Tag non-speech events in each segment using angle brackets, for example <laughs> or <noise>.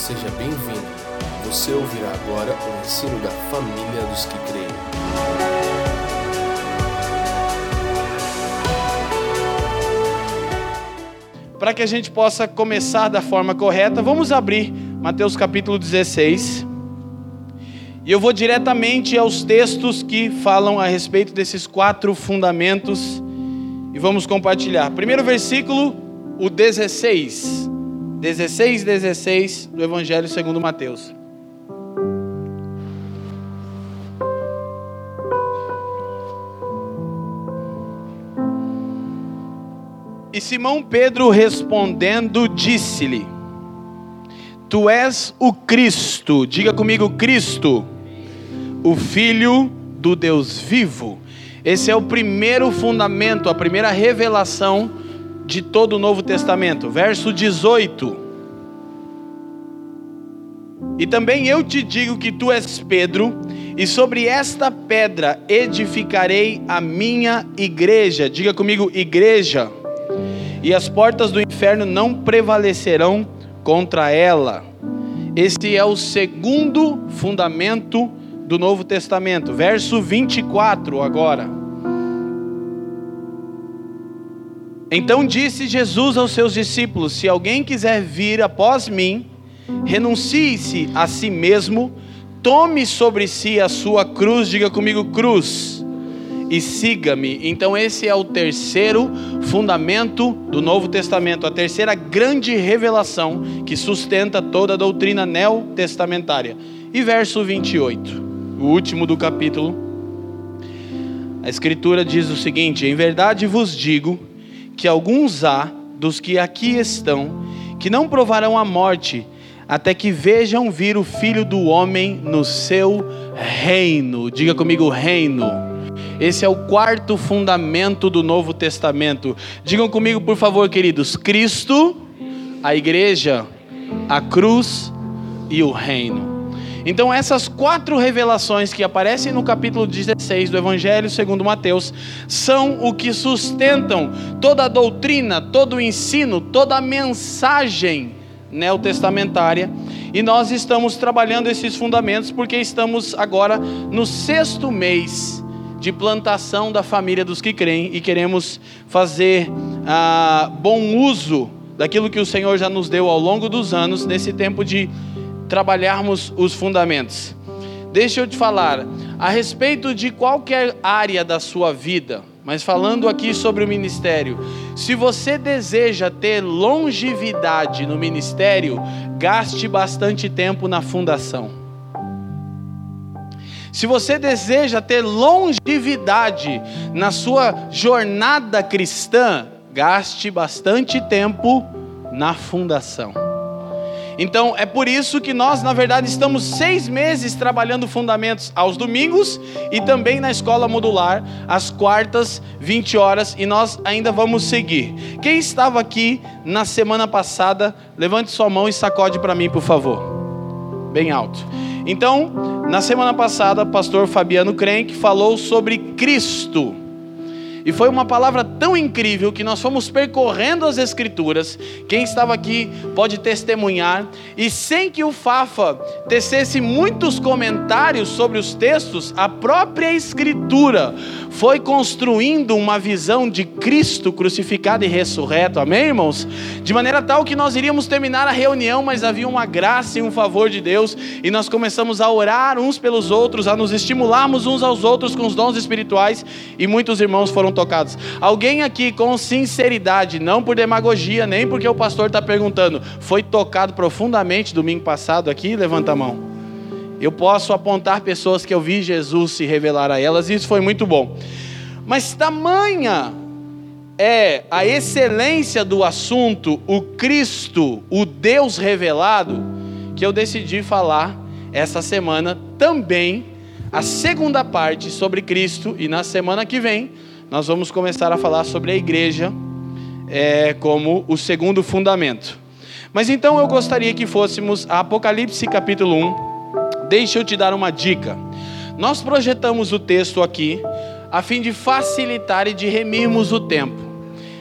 Seja bem-vindo. Você ouvirá agora o ensino da família dos que creem. Para que a gente possa começar da forma correta, vamos abrir Mateus capítulo 16. E eu vou diretamente aos textos que falam a respeito desses quatro fundamentos e vamos compartilhar. Primeiro versículo, o 16. 16, 16 do Evangelho segundo Mateus. E Simão Pedro respondendo disse-lhe: Tu és o Cristo, diga comigo, Cristo, o Filho do Deus vivo. Esse é o primeiro fundamento, a primeira revelação de todo o Novo Testamento. Verso 18. E também eu te digo que tu és Pedro, e sobre esta pedra edificarei a minha igreja. Diga comigo, igreja. E as portas do inferno não prevalecerão contra ela. Esse é o segundo fundamento do Novo Testamento, verso 24 agora. Então disse Jesus aos seus discípulos: Se alguém quiser vir após mim, renuncie-se a si mesmo, tome sobre si a sua cruz, diga comigo, cruz, e siga-me. Então, esse é o terceiro fundamento do Novo Testamento, a terceira grande revelação que sustenta toda a doutrina neotestamentária. E verso 28, o último do capítulo, a Escritura diz o seguinte: Em verdade vos digo que alguns há dos que aqui estão que não provarão a morte até que vejam vir o Filho do Homem no seu reino. Diga comigo, reino. Esse é o quarto fundamento do Novo Testamento. Digam comigo, por favor, queridos: Cristo, a igreja, a cruz e o reino. Então, essas quatro revelações que aparecem no capítulo 16 do Evangelho segundo Mateus são o que sustentam toda a doutrina, todo o ensino, toda a mensagem neotestamentária. E nós estamos trabalhando esses fundamentos porque estamos agora no sexto mês de plantação da família dos que creem e queremos fazer ah, bom uso daquilo que o Senhor já nos deu ao longo dos anos, nesse tempo de trabalharmos os fundamentos. Deixa eu te falar a respeito de qualquer área da sua vida, mas falando aqui sobre o ministério. Se você deseja ter longevidade no ministério, gaste bastante tempo na fundação. Se você deseja ter longevidade na sua jornada cristã, gaste bastante tempo na fundação. Então é por isso que nós, na verdade, estamos seis meses trabalhando fundamentos aos domingos e também na escola modular, às quartas, 20 horas, e nós ainda vamos seguir. Quem estava aqui na semana passada, levante sua mão e sacode para mim, por favor. Bem alto. Então, na semana passada, o pastor Fabiano Crenque falou sobre Cristo. E foi uma palavra tão incrível que nós fomos percorrendo as Escrituras. Quem estava aqui pode testemunhar. E sem que o Fafa tecesse muitos comentários sobre os textos, a própria Escritura foi construindo uma visão de Cristo crucificado e ressurreto. Amém, irmãos? De maneira tal que nós iríamos terminar a reunião, mas havia uma graça e um favor de Deus. E nós começamos a orar uns pelos outros, a nos estimularmos uns aos outros com os dons espirituais. E muitos irmãos foram tocados. Alguém aqui com sinceridade, não por demagogia, nem porque o pastor está perguntando, foi tocado profundamente domingo passado aqui? Levanta a mão. Eu posso apontar pessoas que eu vi Jesus se revelar a elas, e isso foi muito bom. Mas tamanha é a excelência do assunto, o Cristo, o Deus revelado, que eu decidi falar essa semana também a segunda parte sobre Cristo, e na semana que vem nós vamos começar a falar sobre a igreja é, como o segundo fundamento. Mas então eu gostaria que fôssemos a Apocalipse capítulo 1. Deixa eu te dar uma dica. Nós projetamos o texto aqui a fim de facilitar e de remirmos o tempo.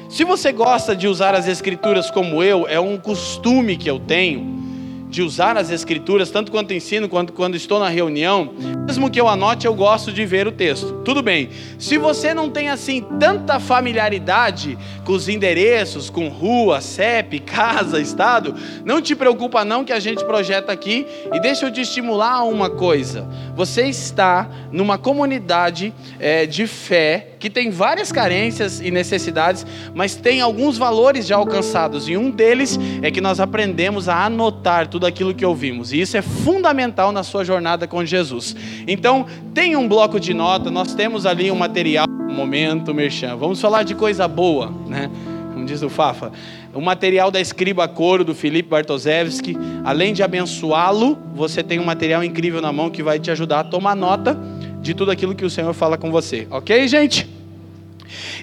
Se você gosta de usar as escrituras como eu, é um costume que eu tenho de usar as escrituras, tanto quanto ensino, quanto quando estou na reunião, mesmo que eu anote, eu gosto de ver o texto. Tudo bem. Se você não tem assim tanta familiaridade com os endereços, com rua, CEP, casa, estado, não te preocupa não que a gente projeta aqui e deixa eu te estimular a uma coisa. Você está numa comunidade é, de fé que tem várias carências e necessidades, mas tem alguns valores já alcançados, e um deles é que nós aprendemos a anotar tudo aquilo que ouvimos, e isso é fundamental na sua jornada com Jesus. Então, tem um bloco de nota, nós temos ali um material, um momento, merchan. Vamos falar de coisa boa, né? Como diz o Fafa. O material da Escriba Coro, do Felipe Bartoszewski, além de abençoá-lo, você tem um material incrível na mão que vai te ajudar a tomar nota de tudo aquilo que o Senhor fala com você. Ok, gente?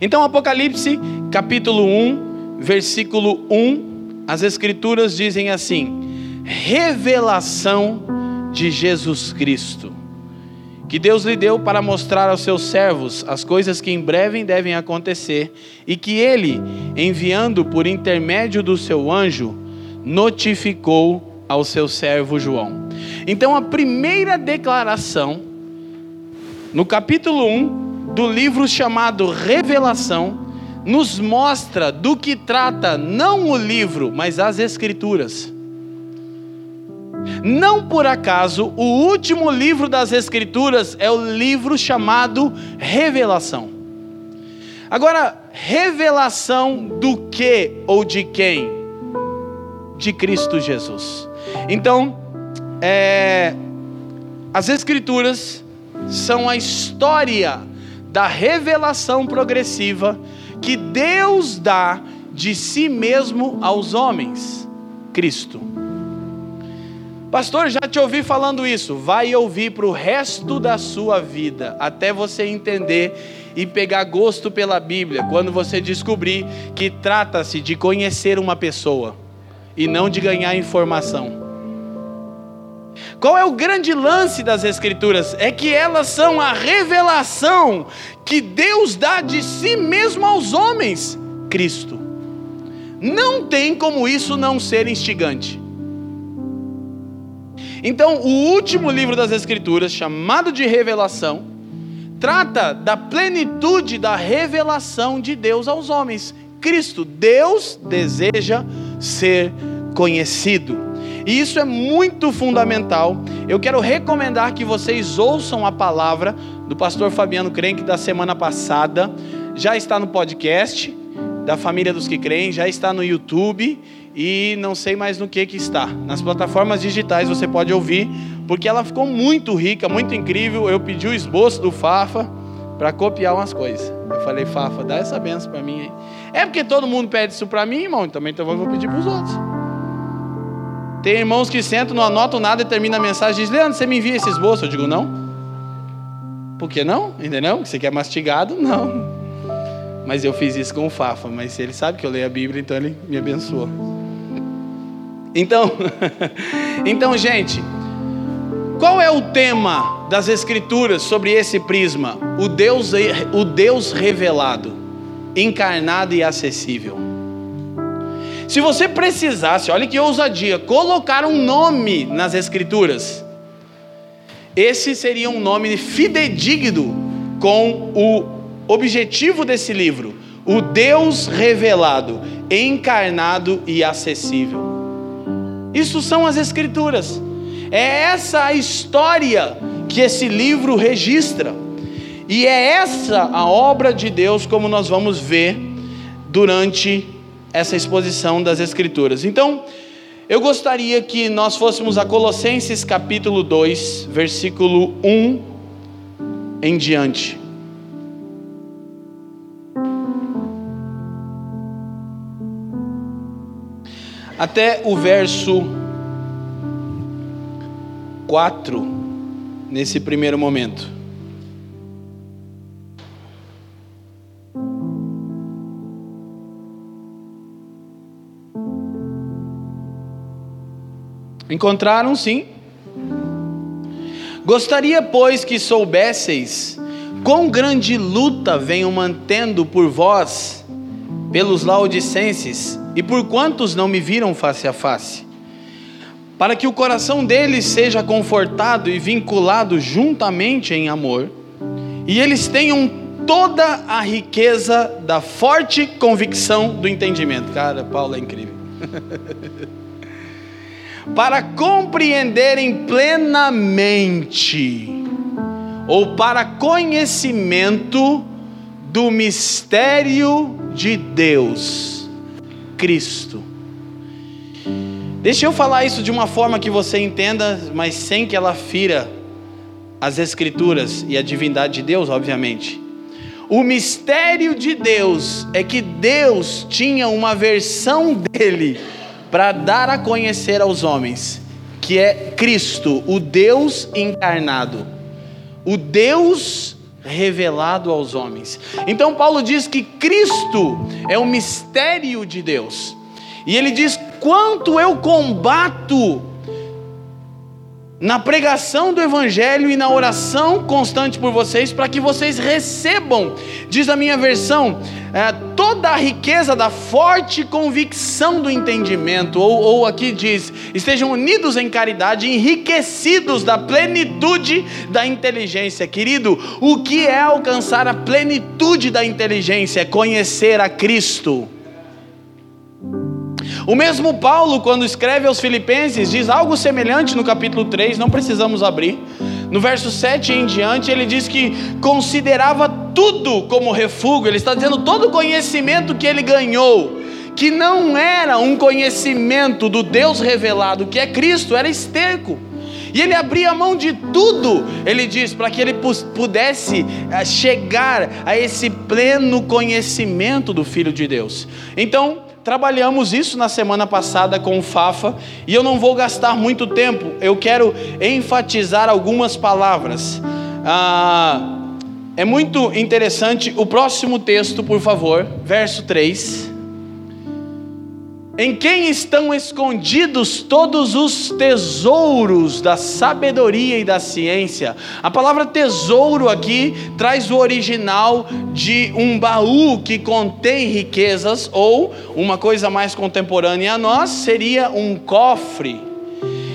Então, Apocalipse, capítulo 1, versículo 1, as Escrituras dizem assim: revelação de Jesus Cristo, que Deus lhe deu para mostrar aos seus servos as coisas que em breve devem acontecer, e que ele, enviando por intermédio do seu anjo, notificou ao seu servo João. Então, a primeira declaração no capítulo 1 do livro chamado Revelação, nos mostra do que trata não o livro, mas as Escrituras. Não por acaso, o último livro das Escrituras é o livro chamado Revelação. Agora, revelação do que ou de quem? De Cristo Jesus. Então, é, as Escrituras são a história da revelação progressiva que Deus dá de si mesmo aos homens. Cristo. Pastor, já te ouvi falando isso. Vai ouvir para o resto da sua vida, até você entender e pegar gosto pela Bíblia, quando você descobrir que trata-se de conhecer uma pessoa e não de ganhar informação. Qual é o grande lance das Escrituras? É que elas são a revelação que Deus dá de si mesmo aos homens, Cristo. Não tem como isso não ser instigante. Então, o último livro das Escrituras, chamado de Revelação, trata da plenitude da revelação de Deus aos homens. Cristo, Deus deseja ser conhecido. E isso é muito fundamental. Eu quero recomendar que vocês ouçam a palavra do pastor Fabiano Crenque da semana passada. Já está no podcast da Família dos que Creem, já está no YouTube e não sei mais no que que está. Nas plataformas digitais você pode ouvir, porque ela ficou muito rica, muito incrível. Eu pedi o esboço do Fafa para copiar umas coisas. Eu falei, Fafa, dá essa benção para mim aí. É porque todo mundo pede isso para mim, irmão, também então eu vou pedir para os outros. Tem irmãos que sentam, não anotam nada e termina a mensagem e diz: Leandro, você me envia esse esboço? Eu digo: Não. Por que não? Entendeu? Você quer mastigado? <laughs> Não. Mas eu fiz isso com o Fafa, mas ele sabe que eu leio a Bíblia, então ele me abençoou. Então, <laughs> então, gente, qual é o tema das Escrituras sobre esse prisma? O Deus, o Deus revelado, encarnado e acessível. Se você precisasse, olha que ousadia, colocar um nome nas Escrituras, esse seria um nome fidedigno com o objetivo desse livro: o Deus revelado, encarnado e acessível. Isso são as Escrituras. É essa a história que esse livro registra. E é essa a obra de Deus, como nós vamos ver durante essa exposição das Escrituras. Então, eu gostaria que nós fôssemos a Colossenses capítulo 2, versículo 1 em diante. Até o verso 4, nesse primeiro momento. Encontraram sim. Gostaria, pois, que soubesseis quão grande luta venho mantendo por vós, pelos laodicenses, e por quantos não me viram face a face, para que o coração deles seja confortado e vinculado juntamente em amor, e eles tenham toda a riqueza da forte convicção do entendimento. Cara, Paulo é incrível. <laughs> para compreenderem plenamente, ou para conhecimento do mistério de Deus, Cristo. Deixa eu falar isso de uma forma que você entenda, mas sem que ela fira as Escrituras e a divindade de Deus, obviamente. O mistério de Deus é que Deus tinha uma versão dele para dar a conhecer aos homens, que é Cristo, o Deus encarnado, o Deus revelado aos homens. Então Paulo diz que Cristo é o mistério de Deus. E ele diz: quanto eu combato na pregação do Evangelho e na oração constante por vocês, para que vocês recebam, diz a minha versão, é, toda a riqueza da forte convicção do entendimento, ou, ou aqui diz, estejam unidos em caridade, enriquecidos da plenitude da inteligência. Querido, o que é alcançar a plenitude da inteligência? É conhecer a Cristo. O mesmo Paulo, quando escreve aos Filipenses, diz algo semelhante no capítulo 3, não precisamos abrir. No verso 7 em diante, ele diz que considerava tudo como refúgio, ele está dizendo todo o conhecimento que ele ganhou, que não era um conhecimento do Deus revelado, que é Cristo, era esterco. E ele abria mão de tudo, ele diz, para que ele pudesse eh, chegar a esse pleno conhecimento do Filho de Deus. Então, Trabalhamos isso na semana passada com o Fafa e eu não vou gastar muito tempo, eu quero enfatizar algumas palavras. Ah, é muito interessante. O próximo texto, por favor, verso 3 em quem estão escondidos todos os tesouros da sabedoria e da ciência. A palavra tesouro aqui traz o original de um baú que contém riquezas, ou uma coisa mais contemporânea a nós seria um cofre.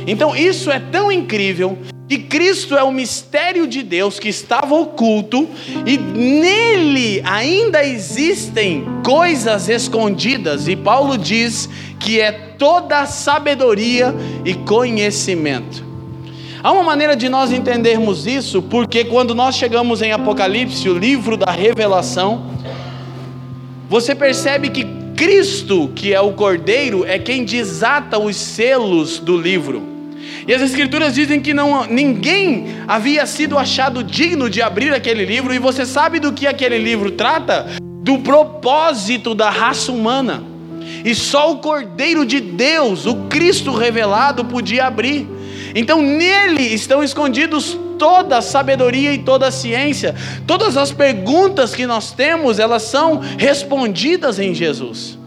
Então isso é tão incrível que Cristo é o mistério de Deus que estava oculto e nele ainda existem coisas escondidas, e Paulo diz que é toda sabedoria e conhecimento. Há uma maneira de nós entendermos isso, porque quando nós chegamos em Apocalipse, o livro da revelação, você percebe que Cristo, que é o Cordeiro, é quem desata os selos do livro. E as escrituras dizem que não, ninguém havia sido achado digno de abrir aquele livro, e você sabe do que aquele livro trata? Do propósito da raça humana. E só o Cordeiro de Deus, o Cristo revelado, podia abrir. Então nele estão escondidos toda a sabedoria e toda a ciência. Todas as perguntas que nós temos, elas são respondidas em Jesus.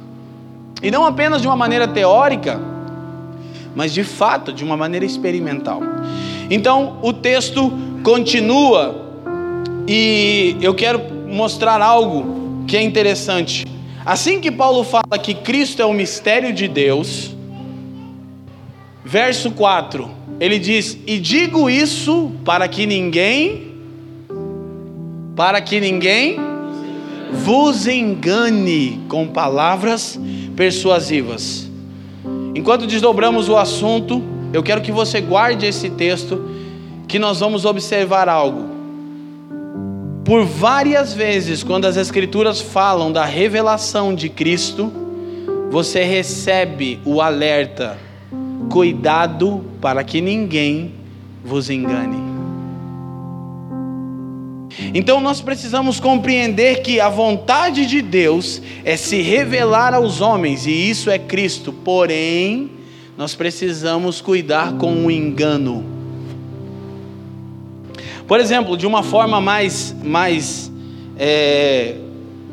E não apenas de uma maneira teórica, mas de fato de uma maneira experimental. Então o texto continua e eu quero mostrar algo que é interessante. Assim que Paulo fala que Cristo é o mistério de Deus, verso 4, ele diz: "E digo isso para que ninguém para que ninguém vos engane com palavras persuasivas." Enquanto desdobramos o assunto, eu quero que você guarde esse texto, que nós vamos observar algo. Por várias vezes, quando as Escrituras falam da revelação de Cristo, você recebe o alerta: cuidado para que ninguém vos engane. Então nós precisamos compreender que a vontade de Deus é se revelar aos homens, e isso é Cristo, porém, nós precisamos cuidar com o engano. Por exemplo, de uma forma mais, mais é,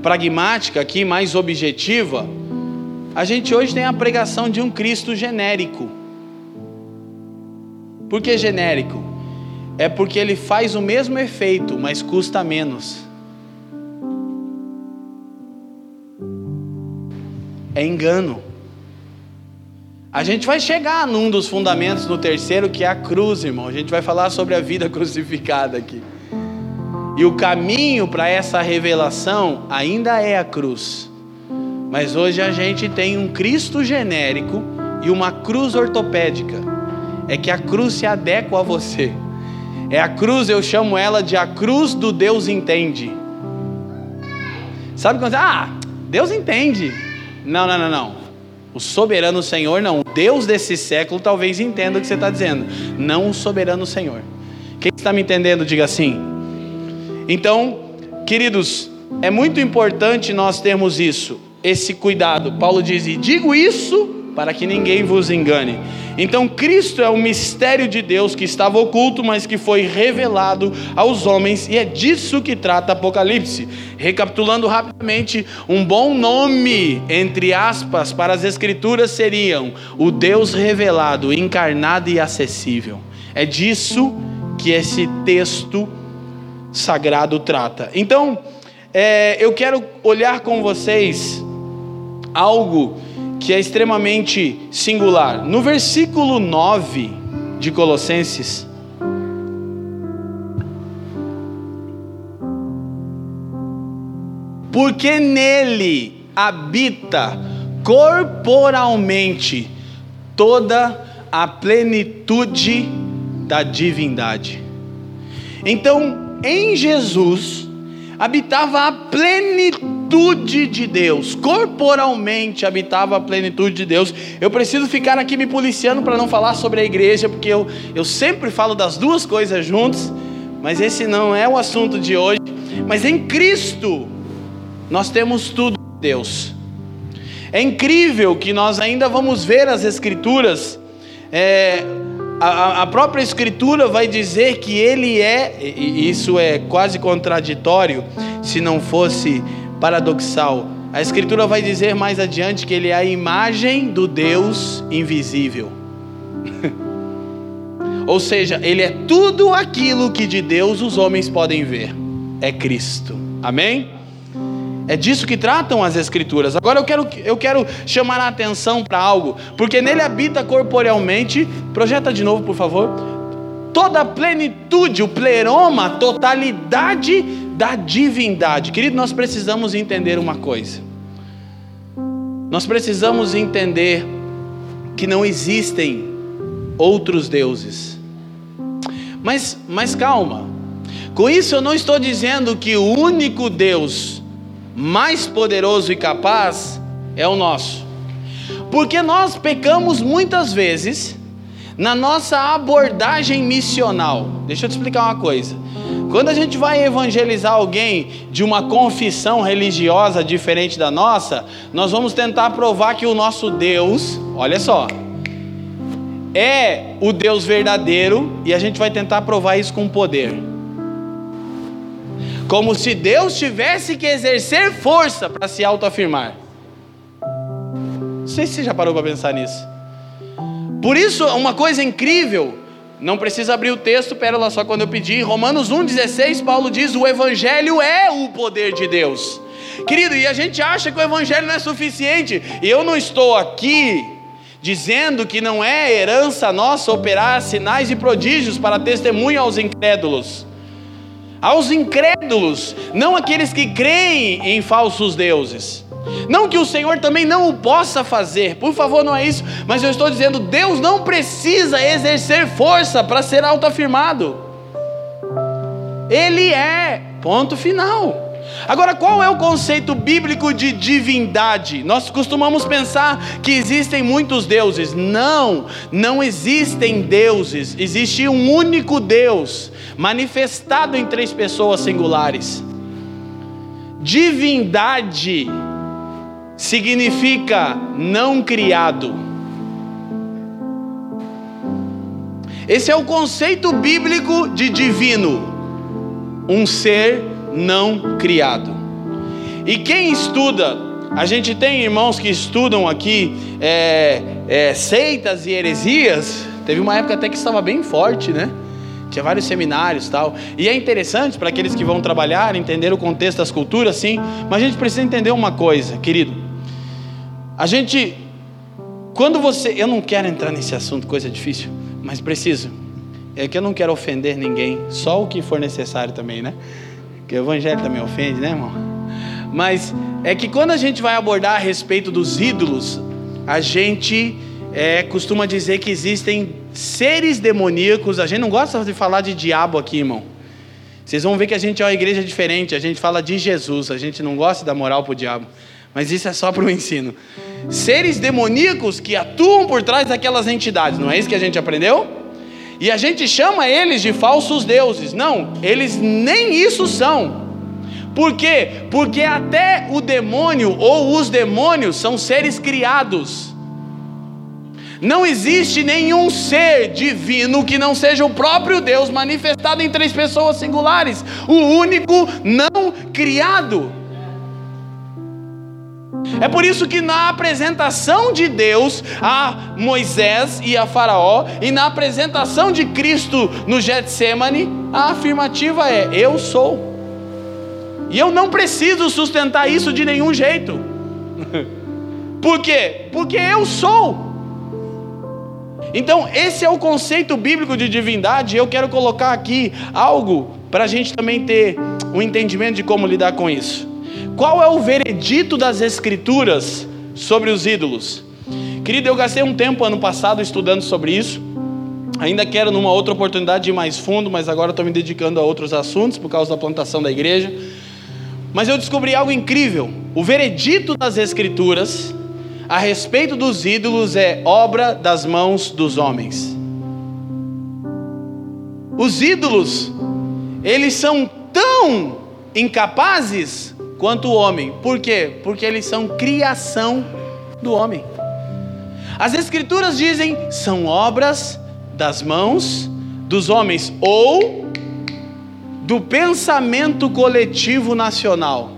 pragmática aqui, mais objetiva, a gente hoje tem a pregação de um Cristo genérico. Por que genérico? É porque ele faz o mesmo efeito, mas custa menos. É engano. A gente vai chegar num dos fundamentos no terceiro, que é a cruz, irmão. A gente vai falar sobre a vida <laughs> crucificada aqui. E o caminho para essa revelação ainda é a cruz. Mas hoje a gente tem um Cristo genérico e uma cruz ortopédica. É que a cruz se adequa a você. É a cruz, eu chamo ela de a cruz do Deus entende. Sabe quando ah, Deus entende. Não, não, não, não. O soberano Senhor não. O Deus desse século talvez entenda o que você está dizendo. Não o soberano Senhor. Quem está me entendendo, diga assim. Então, queridos, é muito importante nós termos isso, esse cuidado. Paulo diz: e digo isso para que ninguém vos engane. Então, Cristo é o mistério de Deus que estava oculto, mas que foi revelado aos homens, e é disso que trata Apocalipse. Recapitulando rapidamente, um bom nome, entre aspas, para as Escrituras seriam o Deus revelado, encarnado e acessível. É disso que esse texto sagrado trata. Então, é, eu quero olhar com vocês algo que é extremamente singular. No versículo 9 de Colossenses, porque nele habita corporalmente toda a plenitude da divindade. Então, em Jesus habitava a plenitude de Deus, corporalmente habitava a plenitude de Deus. Eu preciso ficar aqui me policiando para não falar sobre a igreja, porque eu, eu sempre falo das duas coisas juntos, mas esse não é o assunto de hoje. Mas em Cristo, nós temos tudo de Deus. É incrível que nós ainda vamos ver as Escrituras. É, a, a própria Escritura vai dizer que ele é, e isso é quase contraditório, se não fosse paradoxal. A Escritura vai dizer mais adiante que ele é a imagem do Deus invisível. <laughs> Ou seja, ele é tudo aquilo que de Deus os homens podem ver. É Cristo. Amém? É disso que tratam as Escrituras. Agora eu quero, eu quero chamar a atenção para algo, porque nele habita corporealmente. Projeta de novo, por favor. Toda a plenitude, o pleroma, a totalidade da divindade. Querido, nós precisamos entender uma coisa. Nós precisamos entender que não existem outros deuses. Mas, mas calma. Com isso eu não estou dizendo que o único Deus mais poderoso e capaz é o nosso. Porque nós pecamos muitas vezes na nossa abordagem missional. Deixa eu te explicar uma coisa. Quando a gente vai evangelizar alguém de uma confissão religiosa diferente da nossa, nós vamos tentar provar que o nosso Deus, olha só, é o Deus verdadeiro e a gente vai tentar provar isso com poder como se Deus tivesse que exercer força para se autoafirmar. Não sei se você já parou para pensar nisso. Por isso, uma coisa incrível, não precisa abrir o texto, pérola só quando eu pedir. Romanos 1,16, Paulo diz: o Evangelho é o poder de Deus. Querido, e a gente acha que o Evangelho não é suficiente, e eu não estou aqui dizendo que não é herança nossa operar sinais e prodígios para testemunho aos incrédulos aos incrédulos, não aqueles que creem em falsos deuses. Não que o Senhor também não o possa fazer, por favor, não é isso, mas eu estou dizendo: Deus não precisa exercer força para ser autoafirmado. Ele é, ponto final. Agora, qual é o conceito bíblico de divindade? Nós costumamos pensar que existem muitos deuses. Não, não existem deuses. Existe um único Deus, manifestado em três pessoas singulares. Divindade significa não criado. Esse é o conceito bíblico de divino. Um ser não criado. E quem estuda, a gente tem irmãos que estudam aqui é, é, seitas e heresias. Teve uma época até que estava bem forte, né? Tinha vários seminários tal. E é interessante para aqueles que vão trabalhar, entender o contexto das culturas, sim. Mas a gente precisa entender uma coisa, querido. A gente Quando você. Eu não quero entrar nesse assunto, coisa difícil, mas preciso. É que eu não quero ofender ninguém, só o que for necessário também, né? Que o evangelho também ofende, né, irmão? Mas é que quando a gente vai abordar a respeito dos ídolos, a gente é, costuma dizer que existem seres demoníacos. A gente não gosta de falar de diabo aqui, irmão. Vocês vão ver que a gente é uma igreja diferente. A gente fala de Jesus. A gente não gosta da moral para o diabo. Mas isso é só para o ensino. Seres demoníacos que atuam por trás daquelas entidades. Não é isso que a gente aprendeu? E a gente chama eles de falsos deuses. Não, eles nem isso são. Por quê? Porque até o demônio ou os demônios são seres criados. Não existe nenhum ser divino que não seja o próprio Deus manifestado em três pessoas singulares, o único não criado. É por isso que na apresentação de Deus a Moisés e a Faraó, e na apresentação de Cristo no Getsemane, a afirmativa é: Eu sou. E eu não preciso sustentar isso de nenhum jeito. <laughs> Por quê? Porque eu sou. Então, esse é o conceito bíblico de divindade. Eu quero colocar aqui algo para a gente também ter um entendimento de como lidar com isso. Qual é o veredito das Escrituras sobre os ídolos? Querido, eu gastei um tempo ano passado estudando sobre isso. Ainda quero, numa outra oportunidade, ir mais fundo, mas agora estou me dedicando a outros assuntos por causa da plantação da igreja. Mas eu descobri algo incrível. O veredito das Escrituras a respeito dos ídolos é obra das mãos dos homens. Os ídolos, eles são tão incapazes quanto o homem. Por quê? Porque eles são criação do homem. As escrituras dizem são obras das mãos dos homens ou do pensamento coletivo nacional.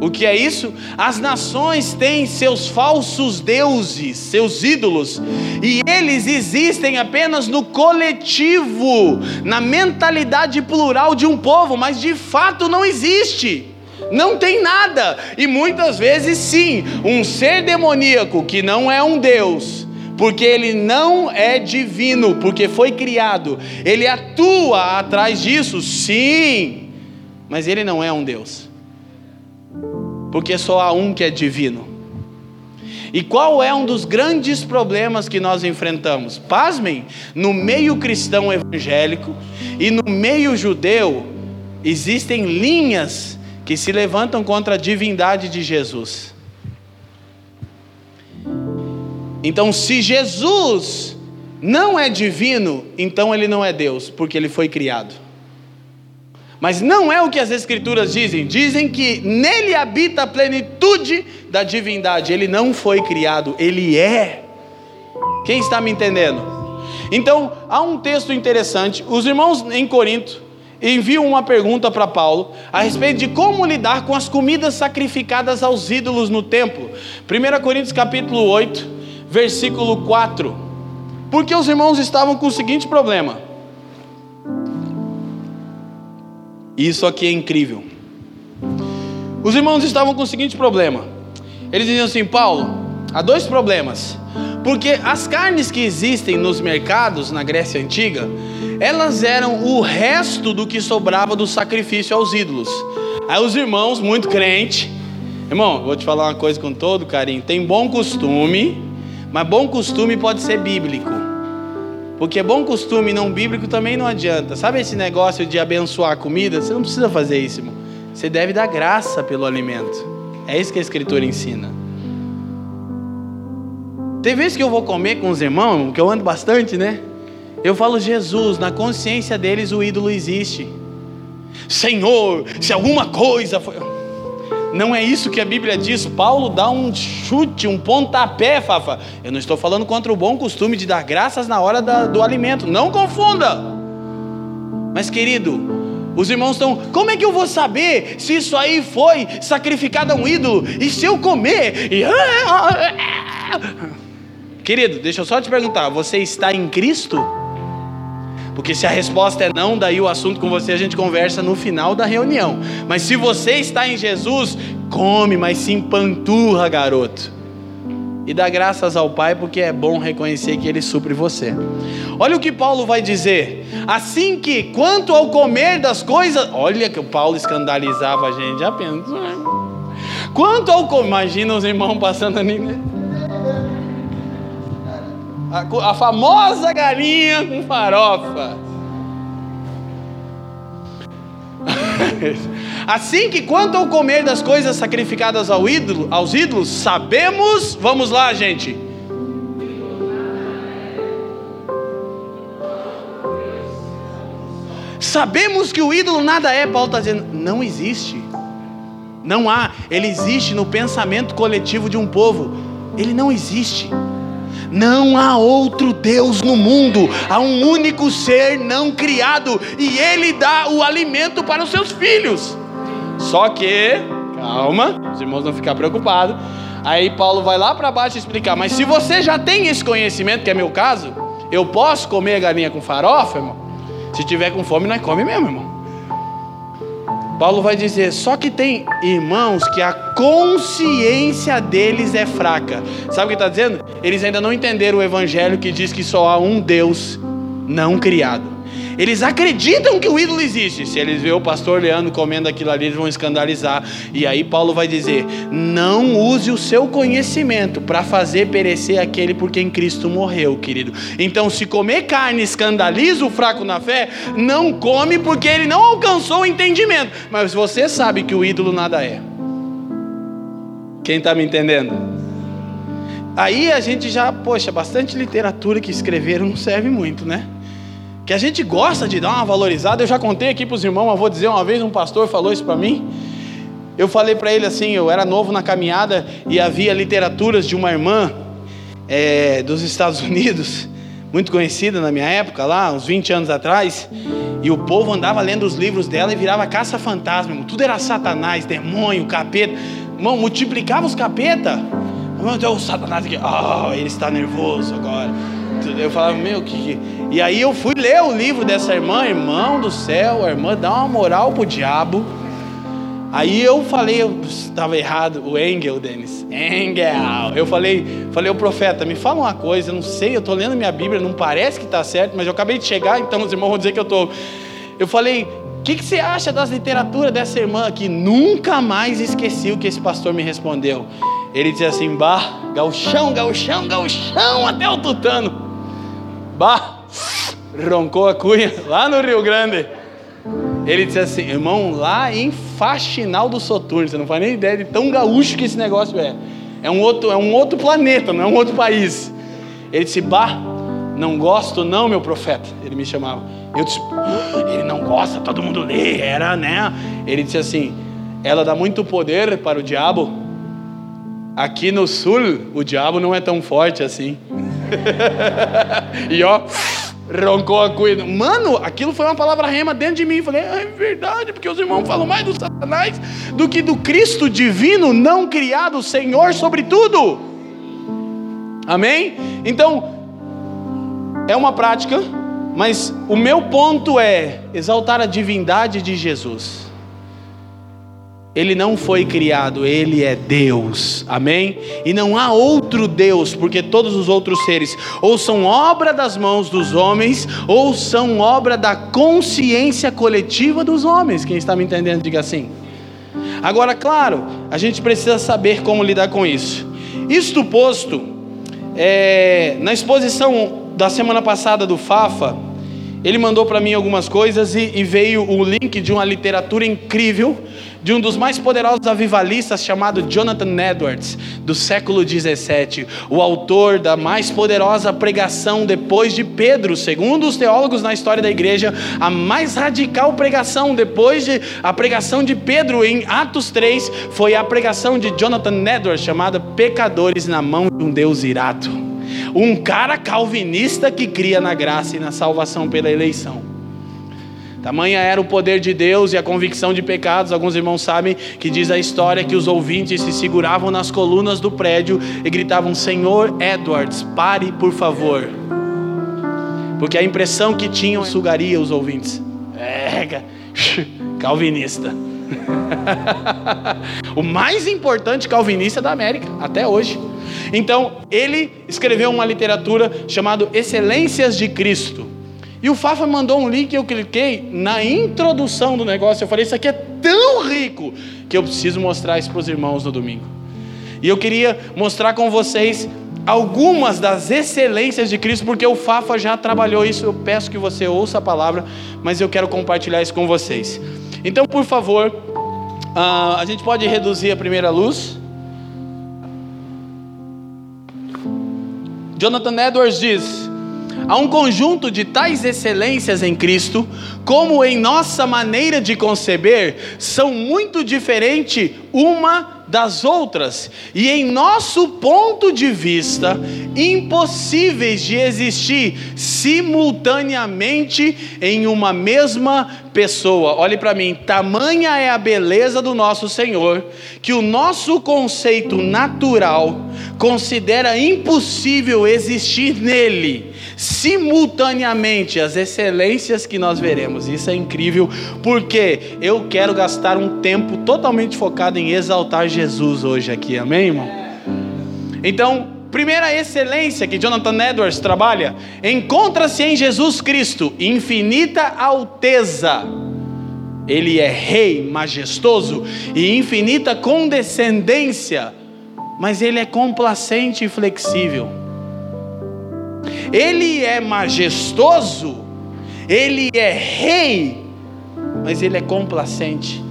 O que é isso? As nações têm seus falsos deuses, seus ídolos, e eles existem apenas no coletivo, na mentalidade plural de um povo, mas de fato não existe. Não tem nada, e muitas vezes sim, um ser demoníaco que não é um Deus, porque ele não é divino, porque foi criado, ele atua atrás disso, sim, mas ele não é um Deus porque só há um que é divino. E qual é um dos grandes problemas que nós enfrentamos? Pasmem, no meio cristão evangélico e no meio judeu, existem linhas que se levantam contra a divindade de Jesus. Então, se Jesus não é divino, então ele não é Deus, porque ele foi criado. Mas não é o que as Escrituras dizem. Dizem que nele habita a plenitude da divindade. Ele não foi criado, ele é. Quem está me entendendo? Então, há um texto interessante. Os irmãos em Corinto enviam uma pergunta para Paulo a respeito de como lidar com as comidas sacrificadas aos ídolos no templo. 1 Coríntios capítulo 8, versículo 4. Porque os irmãos estavam com o seguinte problema: Isso aqui é incrível. Os irmãos estavam com o seguinte problema. Eles diziam assim: Paulo, há dois problemas. Porque as carnes que existem nos mercados na Grécia Antiga, elas eram o resto do que sobrava do sacrifício aos ídolos. Aí os irmãos, muito crente, irmão, vou te falar uma coisa com todo carinho: tem bom costume, mas bom costume pode ser bíblico. Porque bom costume não bíblico também não adianta. Sabe esse negócio de abençoar a comida? Você não precisa fazer isso, irmão. Você deve dar graça pelo alimento. É isso que a Escritura ensina. Tem vezes que eu vou comer com os irmãos, que eu ando bastante, né? Eu falo, Jesus, na consciência deles o ídolo existe. Senhor, se alguma coisa foi. Não é isso que a Bíblia diz. Paulo dá um chute, um pontapé, Fafa. Eu não estou falando contra o bom costume de dar graças na hora da, do alimento. Não confunda. Mas, querido, os irmãos estão. Como é que eu vou saber se isso aí foi sacrificado a um ídolo? E se eu comer? E... Querido, deixa eu só te perguntar: você está em Cristo? Porque se a resposta é não, daí o assunto com você a gente conversa no final da reunião. Mas se você está em Jesus, come, mas se empanturra, garoto. e dá graças ao Pai, porque é bom reconhecer que Ele supre você. Olha o que Paulo vai dizer. Assim que, quanto ao comer das coisas. Olha que o Paulo escandalizava a gente, pensa. Né? Quanto ao comer. Imagina os irmãos passando ali, né? A, a famosa galinha com farofa. <laughs> assim que quanto ao comer das coisas sacrificadas ao ídolo, aos ídolos, sabemos, vamos lá, gente. Sabemos que o ídolo nada é, Paulo está dizendo, não existe. Não há, ele existe no pensamento coletivo de um povo. Ele não existe. Não há outro Deus no mundo, há um único ser não criado e ele dá o alimento para os seus filhos. Só que, calma, os irmãos não ficar preocupados. Aí Paulo vai lá para baixo explicar, mas se você já tem esse conhecimento, que é meu caso, eu posso comer galinha com farofa, irmão? Se tiver com fome, nós come mesmo, irmão. Paulo vai dizer: só que tem irmãos que a consciência deles é fraca. Sabe o que está dizendo? Eles ainda não entenderam o evangelho que diz que só há um Deus não criado. Eles acreditam que o ídolo existe. Se eles verem o pastor Leandro comendo aquilo ali, eles vão escandalizar. E aí Paulo vai dizer: não use o seu conhecimento para fazer perecer aquele por quem Cristo morreu, querido. Então, se comer carne escandaliza o fraco na fé, não come porque ele não alcançou o entendimento. Mas você sabe que o ídolo nada é. Quem está me entendendo? Aí a gente já, poxa, bastante literatura que escreveram não serve muito, né? Que a gente gosta de dar uma valorizada. Eu já contei aqui para os irmãos, mas vou dizer uma vez: um pastor falou isso para mim. Eu falei para ele assim: eu era novo na caminhada e havia literaturas de uma irmã é, dos Estados <laughs> Unidos, muito conhecida na minha época, lá, uns 20 anos atrás. E o povo andava lendo os livros dela e virava caça-fantasma. Tudo era Satanás, demônio, capeta. Irmão, multiplicava os capeta. Irmão, o Satanás aqui, oh, ele está nervoso agora. Eu falava, meu, que. E aí eu fui ler o livro dessa irmã, irmão do céu, a irmã dá uma moral pro diabo. Aí eu falei, eu estava errado, o Engel, Denis. Engel. Eu falei, falei, o profeta, me fala uma coisa, eu não sei, eu estou lendo minha Bíblia, não parece que está certo, mas eu acabei de chegar, então os irmãos vão dizer que eu estou. Eu falei, o que, que você acha das literaturas dessa irmã aqui? Nunca mais esqueci o que esse pastor me respondeu. Ele disse assim: Bah, gauchão, gauchão, gauchão, até o tutano. Bah, roncou a cunha lá no Rio Grande. Ele disse assim, irmão, lá em Faxinal do Soturno, você não faz nem ideia de tão gaúcho que esse negócio é. É um outro, é um outro planeta, não é um outro país. Ele disse, bah, não gosto não, meu profeta. Ele me chamava. Eu disse, ele não gosta, todo mundo lê, era, né? Ele disse assim, ela dá muito poder para o diabo. Aqui no sul, o diabo não é tão forte assim. <laughs> e ó, roncou a coisa. Mano, aquilo foi uma palavra rema dentro de mim. Falei, é verdade, porque os irmãos falam mais do Satanás do que do Cristo divino, não criado, Senhor sobre tudo. Amém? Então, é uma prática, mas o meu ponto é exaltar a divindade de Jesus. Ele não foi criado, ele é Deus. Amém? E não há outro Deus, porque todos os outros seres ou são obra das mãos dos homens, ou são obra da consciência coletiva dos homens. Quem está me entendendo, diga assim. Agora, claro, a gente precisa saber como lidar com isso. Isto posto, é, na exposição da semana passada do Fafa, ele mandou para mim algumas coisas e, e veio o link de uma literatura incrível de um dos mais poderosos avivalistas chamado Jonathan Edwards, do século 17, o autor da mais poderosa pregação depois de Pedro, segundo os teólogos na história da igreja, a mais radical pregação depois de a pregação de Pedro em Atos 3 foi a pregação de Jonathan Edwards chamada Pecadores na mão de um Deus irado. Um cara calvinista que cria na graça e na salvação pela eleição. Tamanha era o poder de Deus e a convicção de pecados. Alguns irmãos sabem que diz a história que os ouvintes se seguravam nas colunas do prédio e gritavam: Senhor Edwards, pare por favor. Porque a impressão que tinham sugaria os ouvintes. É, <laughs> calvinista. <laughs> o mais importante calvinista da América, até hoje. Então, ele escreveu uma literatura chamada Excelências de Cristo. E o Fafa mandou um link, eu cliquei na introdução do negócio. Eu falei: Isso aqui é tão rico que eu preciso mostrar isso para os irmãos no domingo. E eu queria mostrar com vocês algumas das excelências de Cristo, porque o Fafa já trabalhou isso. Eu peço que você ouça a palavra, mas eu quero compartilhar isso com vocês. Então, por favor, uh, a gente pode reduzir a primeira luz. Jonathan Edwards diz: há um conjunto de tais excelências em Cristo, como em nossa maneira de conceber, são muito diferentes uma das outras, e em nosso ponto de vista, impossíveis de existir simultaneamente em uma mesma pessoa. Olhe para mim, tamanha é a beleza do nosso Senhor, que o nosso conceito natural considera impossível existir nele simultaneamente as excelências que nós veremos. Isso é incrível, porque eu quero gastar um tempo totalmente focado em exaltar Jesus hoje aqui, amém, irmão? Então, primeira excelência que Jonathan Edwards trabalha, encontra-se em Jesus Cristo, infinita alteza. Ele é rei majestoso e infinita condescendência, mas ele é complacente e flexível. Ele é majestoso, ele é rei, mas ele é complacente,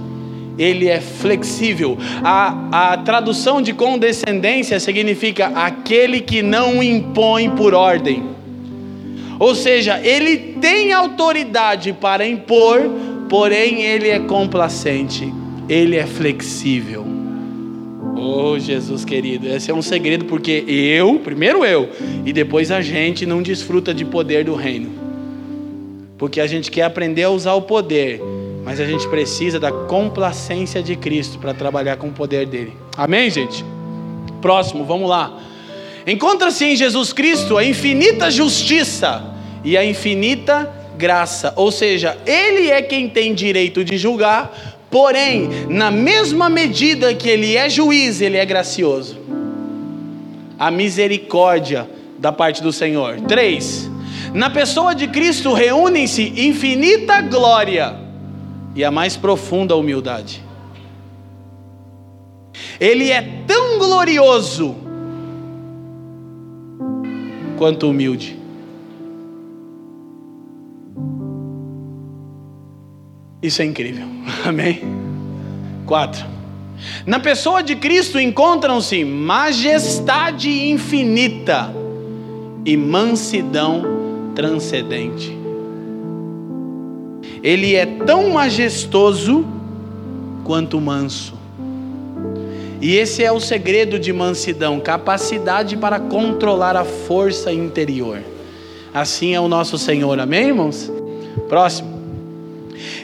ele é flexível. A, a tradução de condescendência significa aquele que não impõe por ordem. Ou seja, ele tem autoridade para impor, porém ele é complacente, ele é flexível. Oh, Jesus querido, esse é um segredo porque eu, primeiro eu, e depois a gente não desfruta de poder do reino. Porque a gente quer aprender a usar o poder, mas a gente precisa da complacência de Cristo para trabalhar com o poder dele. Amém, gente? Próximo, vamos lá. Encontra-se em Jesus Cristo a infinita justiça e a infinita graça, ou seja, ele é quem tem direito de julgar, Porém, na mesma medida que ele é juiz, ele é gracioso. A misericórdia da parte do Senhor. Três. Na pessoa de Cristo reúnem-se infinita glória e a mais profunda humildade. Ele é tão glorioso quanto humilde. Isso é incrível. <laughs> Amém? Quatro. Na pessoa de Cristo encontram-se majestade infinita e mansidão transcendente. Ele é tão majestoso quanto manso. E esse é o segredo de mansidão, capacidade para controlar a força interior. Assim é o nosso Senhor, amém, irmãos? Próximo.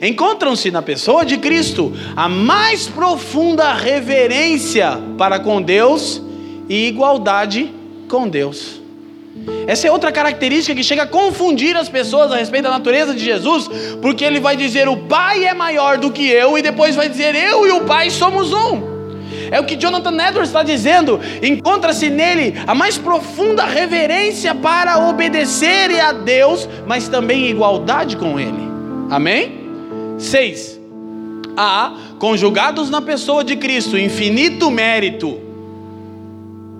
Encontram-se na pessoa de Cristo a mais profunda reverência para com Deus e igualdade com Deus. Essa é outra característica que chega a confundir as pessoas a respeito da natureza de Jesus, porque ele vai dizer o Pai é maior do que eu, e depois vai dizer eu e o Pai somos um. É o que Jonathan Edwards está dizendo. Encontra-se nele a mais profunda reverência para obedecer a Deus, mas também igualdade com Ele. Amém? 6. Há, conjugados na pessoa de Cristo, infinito mérito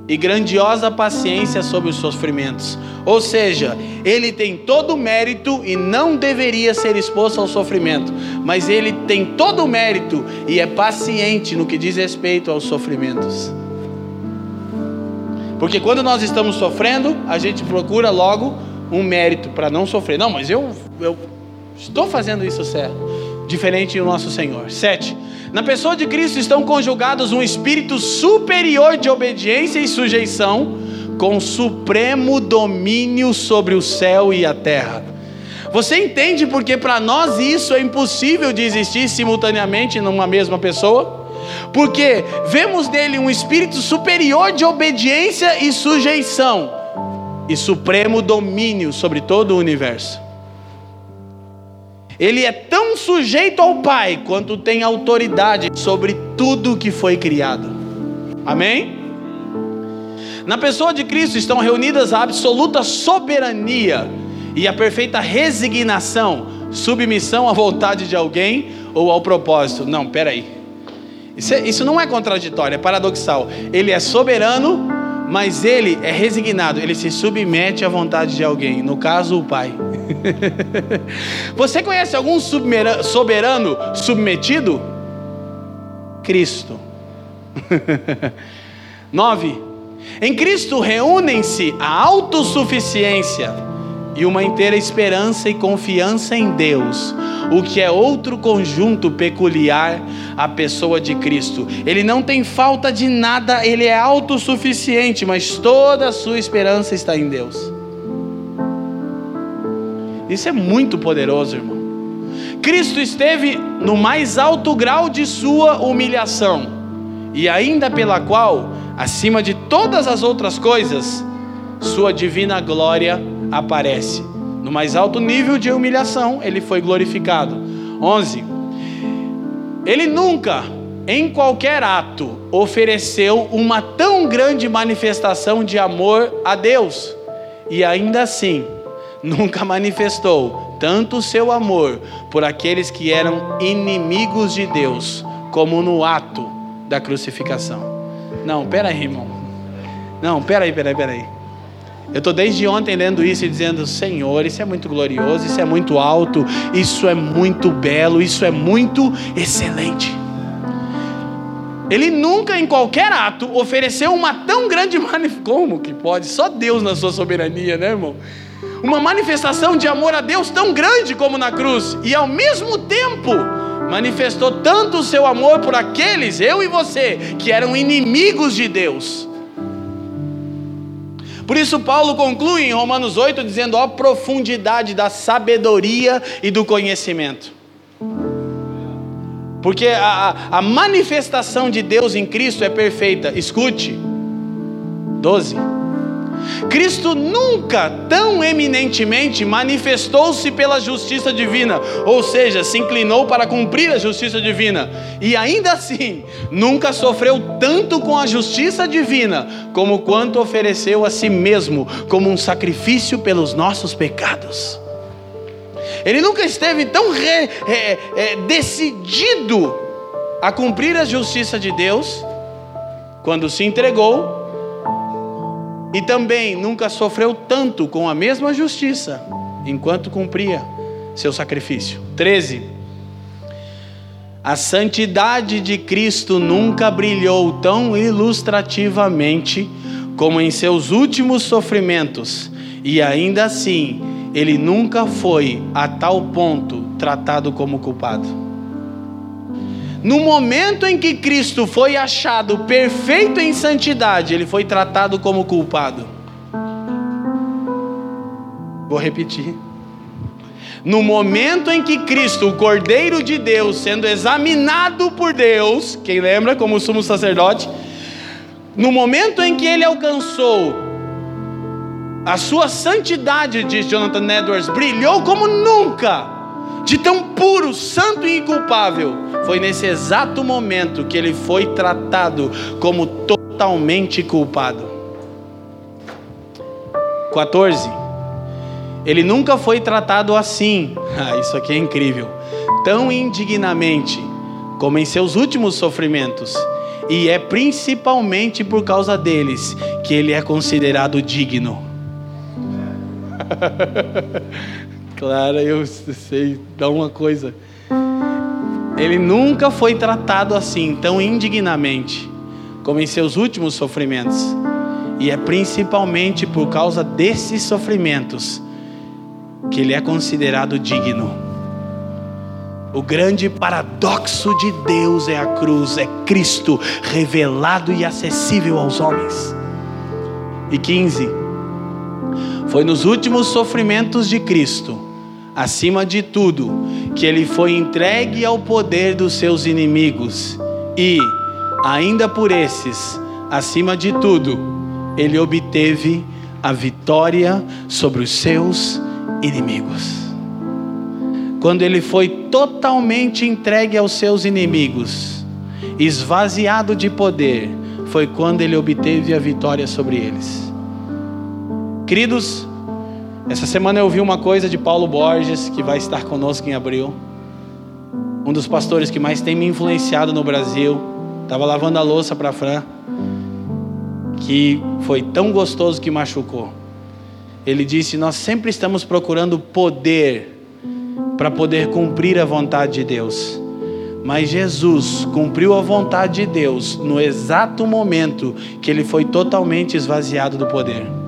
e grandiosa paciência sobre os sofrimentos. Ou seja, ele tem todo o mérito e não deveria ser exposto ao sofrimento, mas ele tem todo o mérito e é paciente no que diz respeito aos sofrimentos. Porque quando nós estamos sofrendo, a gente procura logo um mérito para não sofrer. Não, mas eu, eu estou fazendo isso certo diferente do nosso Senhor. Sete. Na pessoa de Cristo estão conjugados um espírito superior de obediência e sujeição, com supremo domínio sobre o céu e a terra. Você entende porque para nós isso é impossível de existir simultaneamente numa mesma pessoa? Porque vemos nele um espírito superior de obediência e sujeição e supremo domínio sobre todo o universo. Ele é tão sujeito ao Pai quanto tem autoridade sobre tudo que foi criado. Amém? Na pessoa de Cristo estão reunidas a absoluta soberania e a perfeita resignação, submissão à vontade de alguém ou ao propósito. Não, peraí. Isso, é, isso não é contraditório, é paradoxal. Ele é soberano, mas ele é resignado, ele se submete à vontade de alguém, no caso, o Pai. <laughs> Você conhece algum soberano submetido? Cristo. <laughs> 9. Em Cristo reúnem-se a autossuficiência e uma inteira esperança e confiança em Deus, o que é outro conjunto peculiar à pessoa de Cristo. Ele não tem falta de nada, ele é autossuficiente, mas toda a sua esperança está em Deus. Isso é muito poderoso, irmão. Cristo esteve no mais alto grau de sua humilhação, e ainda pela qual, acima de todas as outras coisas, sua divina glória aparece. No mais alto nível de humilhação, ele foi glorificado. 11. Ele nunca, em qualquer ato, ofereceu uma tão grande manifestação de amor a Deus, e ainda assim, nunca manifestou tanto o seu amor por aqueles que eram inimigos de Deus, como no ato da crucificação. Não, peraí, irmão. Não, peraí, peraí, peraí. Eu estou desde ontem lendo isso e dizendo: Senhor, isso é muito glorioso, isso é muito alto, isso é muito belo, isso é muito excelente. Ele nunca, em qualquer ato, ofereceu uma tão grande <laughs> manifestação. Como que pode? Só Deus na sua soberania, né, irmão? Uma manifestação de amor a Deus tão grande como na cruz, e ao mesmo tempo manifestou tanto o seu amor por aqueles, eu e você, que eram inimigos de Deus por isso, Paulo conclui em Romanos 8 dizendo: ó, profundidade da sabedoria e do conhecimento. Porque a, a manifestação de Deus em Cristo é perfeita. Escute. 12. Cristo nunca tão eminentemente manifestou-se pela justiça divina, ou seja, se inclinou para cumprir a justiça divina, e ainda assim nunca sofreu tanto com a justiça divina, como quanto ofereceu a si mesmo como um sacrifício pelos nossos pecados. Ele nunca esteve tão re, é, decidido a cumprir a justiça de Deus, quando se entregou e também nunca sofreu tanto com a mesma justiça, enquanto cumpria seu sacrifício. 13. A santidade de Cristo nunca brilhou tão ilustrativamente como em seus últimos sofrimentos, e ainda assim, ele nunca foi a tal ponto tratado como culpado. No momento em que Cristo foi achado perfeito em santidade, ele foi tratado como culpado. Vou repetir. No momento em que Cristo, o Cordeiro de Deus, sendo examinado por Deus, quem lembra como sumo sacerdote, no momento em que ele alcançou a sua santidade, diz Jonathan Edwards, brilhou como nunca de tão puro, santo e inculpável, foi nesse exato momento que ele foi tratado como totalmente culpado. 14. Ele nunca foi tratado assim, <laughs> ah, isso aqui é incrível, tão indignamente como em seus últimos sofrimentos, e é principalmente por causa deles que ele é considerado digno. <laughs> Clara, eu sei dar uma coisa. Ele nunca foi tratado assim, tão indignamente, como em seus últimos sofrimentos. E é principalmente por causa desses sofrimentos que ele é considerado digno. O grande paradoxo de Deus é a cruz, é Cristo revelado e acessível aos homens. E 15. Foi nos últimos sofrimentos de Cristo acima de tudo, que ele foi entregue ao poder dos seus inimigos e, ainda por esses, acima de tudo, ele obteve a vitória sobre os seus inimigos. Quando ele foi totalmente entregue aos seus inimigos, esvaziado de poder, foi quando ele obteve a vitória sobre eles. Queridos, essa semana eu ouvi uma coisa de Paulo Borges, que vai estar conosco em abril. Um dos pastores que mais tem me influenciado no Brasil. Estava lavando a louça para Fran, que foi tão gostoso que machucou. Ele disse: Nós sempre estamos procurando poder para poder cumprir a vontade de Deus. Mas Jesus cumpriu a vontade de Deus no exato momento que ele foi totalmente esvaziado do poder.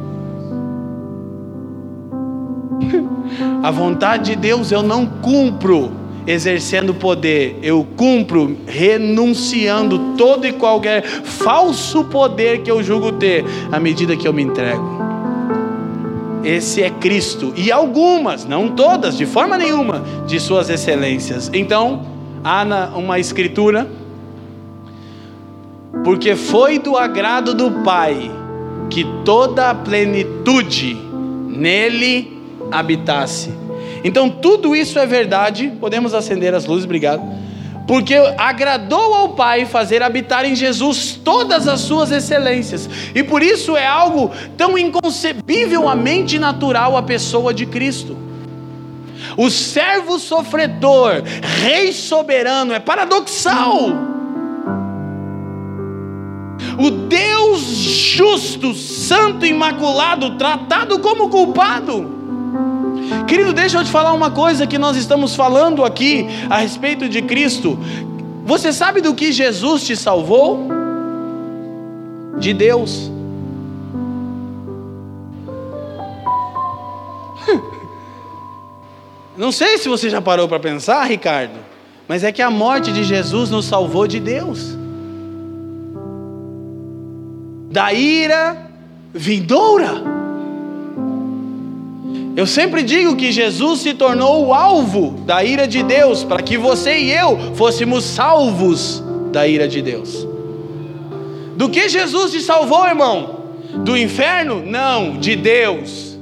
A vontade de Deus eu não cumpro exercendo poder, eu cumpro renunciando todo e qualquer falso poder que eu julgo ter à medida que eu me entrego. Esse é Cristo, e algumas, não todas, de forma nenhuma, de suas excelências. Então, há uma escritura, porque foi do agrado do Pai que toda a plenitude nele habitasse. Então, tudo isso é verdade. Podemos acender as luzes, obrigado. Porque agradou ao Pai fazer habitar em Jesus todas as suas excelências. E por isso é algo tão inconcebivelmente natural a pessoa de Cristo. O servo sofredor, rei soberano, é paradoxal. O Deus justo, santo, imaculado, tratado como culpado. Querido, deixa eu te falar uma coisa que nós estamos falando aqui a respeito de Cristo. Você sabe do que Jesus te salvou? De Deus. <laughs> Não sei se você já parou para pensar, Ricardo, mas é que a morte de Jesus nos salvou de Deus. Da ira vindoura. Eu sempre digo que Jesus se tornou o alvo da ira de Deus, para que você e eu fôssemos salvos da ira de Deus. Do que Jesus te salvou, irmão? Do inferno? Não, de Deus.